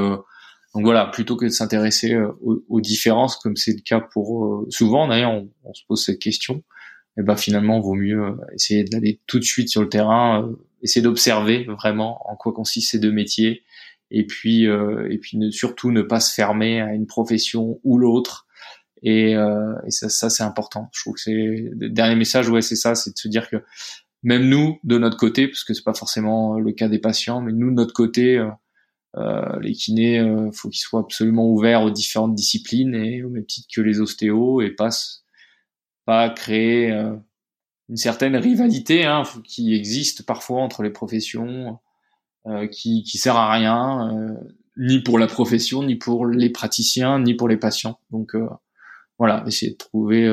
donc voilà, plutôt que de s'intéresser euh, aux, différences, comme c'est le cas pour euh, souvent d'ailleurs, on, se pose cette question. Et eh ben finalement, vaut mieux euh, essayer d'aller tout de suite sur le terrain, essayer d'observer vraiment en quoi consistent ces deux métiers, et puis et puis ne, surtout ne pas se fermer à une profession ou l'autre. Et, et, ça, ça c'est important. Je trouve que c'est dernier message, ouais, c'est ça, c'est de se dire que même nous, de notre côté, parce que c'est pas forcément le cas des patients, mais nous de notre côté, euh, les kinés, euh, faut qu'ils soient absolument ouverts aux différentes disciplines et au même titre que les ostéos et pas pas créer euh, une certaine rivalité hein, qui existe parfois entre les professions, euh, qui qui sert à rien ni pour la profession, ni pour les praticiens, ni pour les patients. Donc voilà, essayer de trouver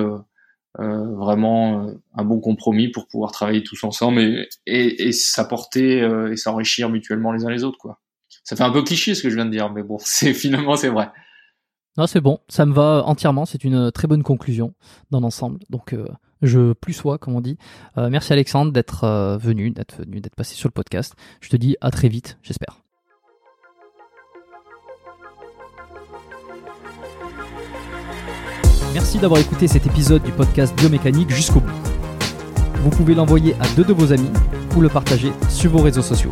vraiment un bon compromis pour pouvoir travailler tous ensemble et, et, et s'apporter et s'enrichir mutuellement les uns les autres quoi ça fait un peu cliché ce que je viens de dire, mais bon, c'est finalement c'est vrai. Non, c'est bon, ça me va entièrement. C'est une très bonne conclusion dans l'ensemble. Donc, euh, je plus sois, comme on dit. Euh, merci Alexandre d'être euh, venu, d'être venu, d'être passé sur le podcast. Je te dis à très vite, j'espère. Merci d'avoir écouté cet épisode du podcast Biomécanique jusqu'au bout. Vous pouvez l'envoyer à deux de vos amis ou le partager sur vos réseaux sociaux.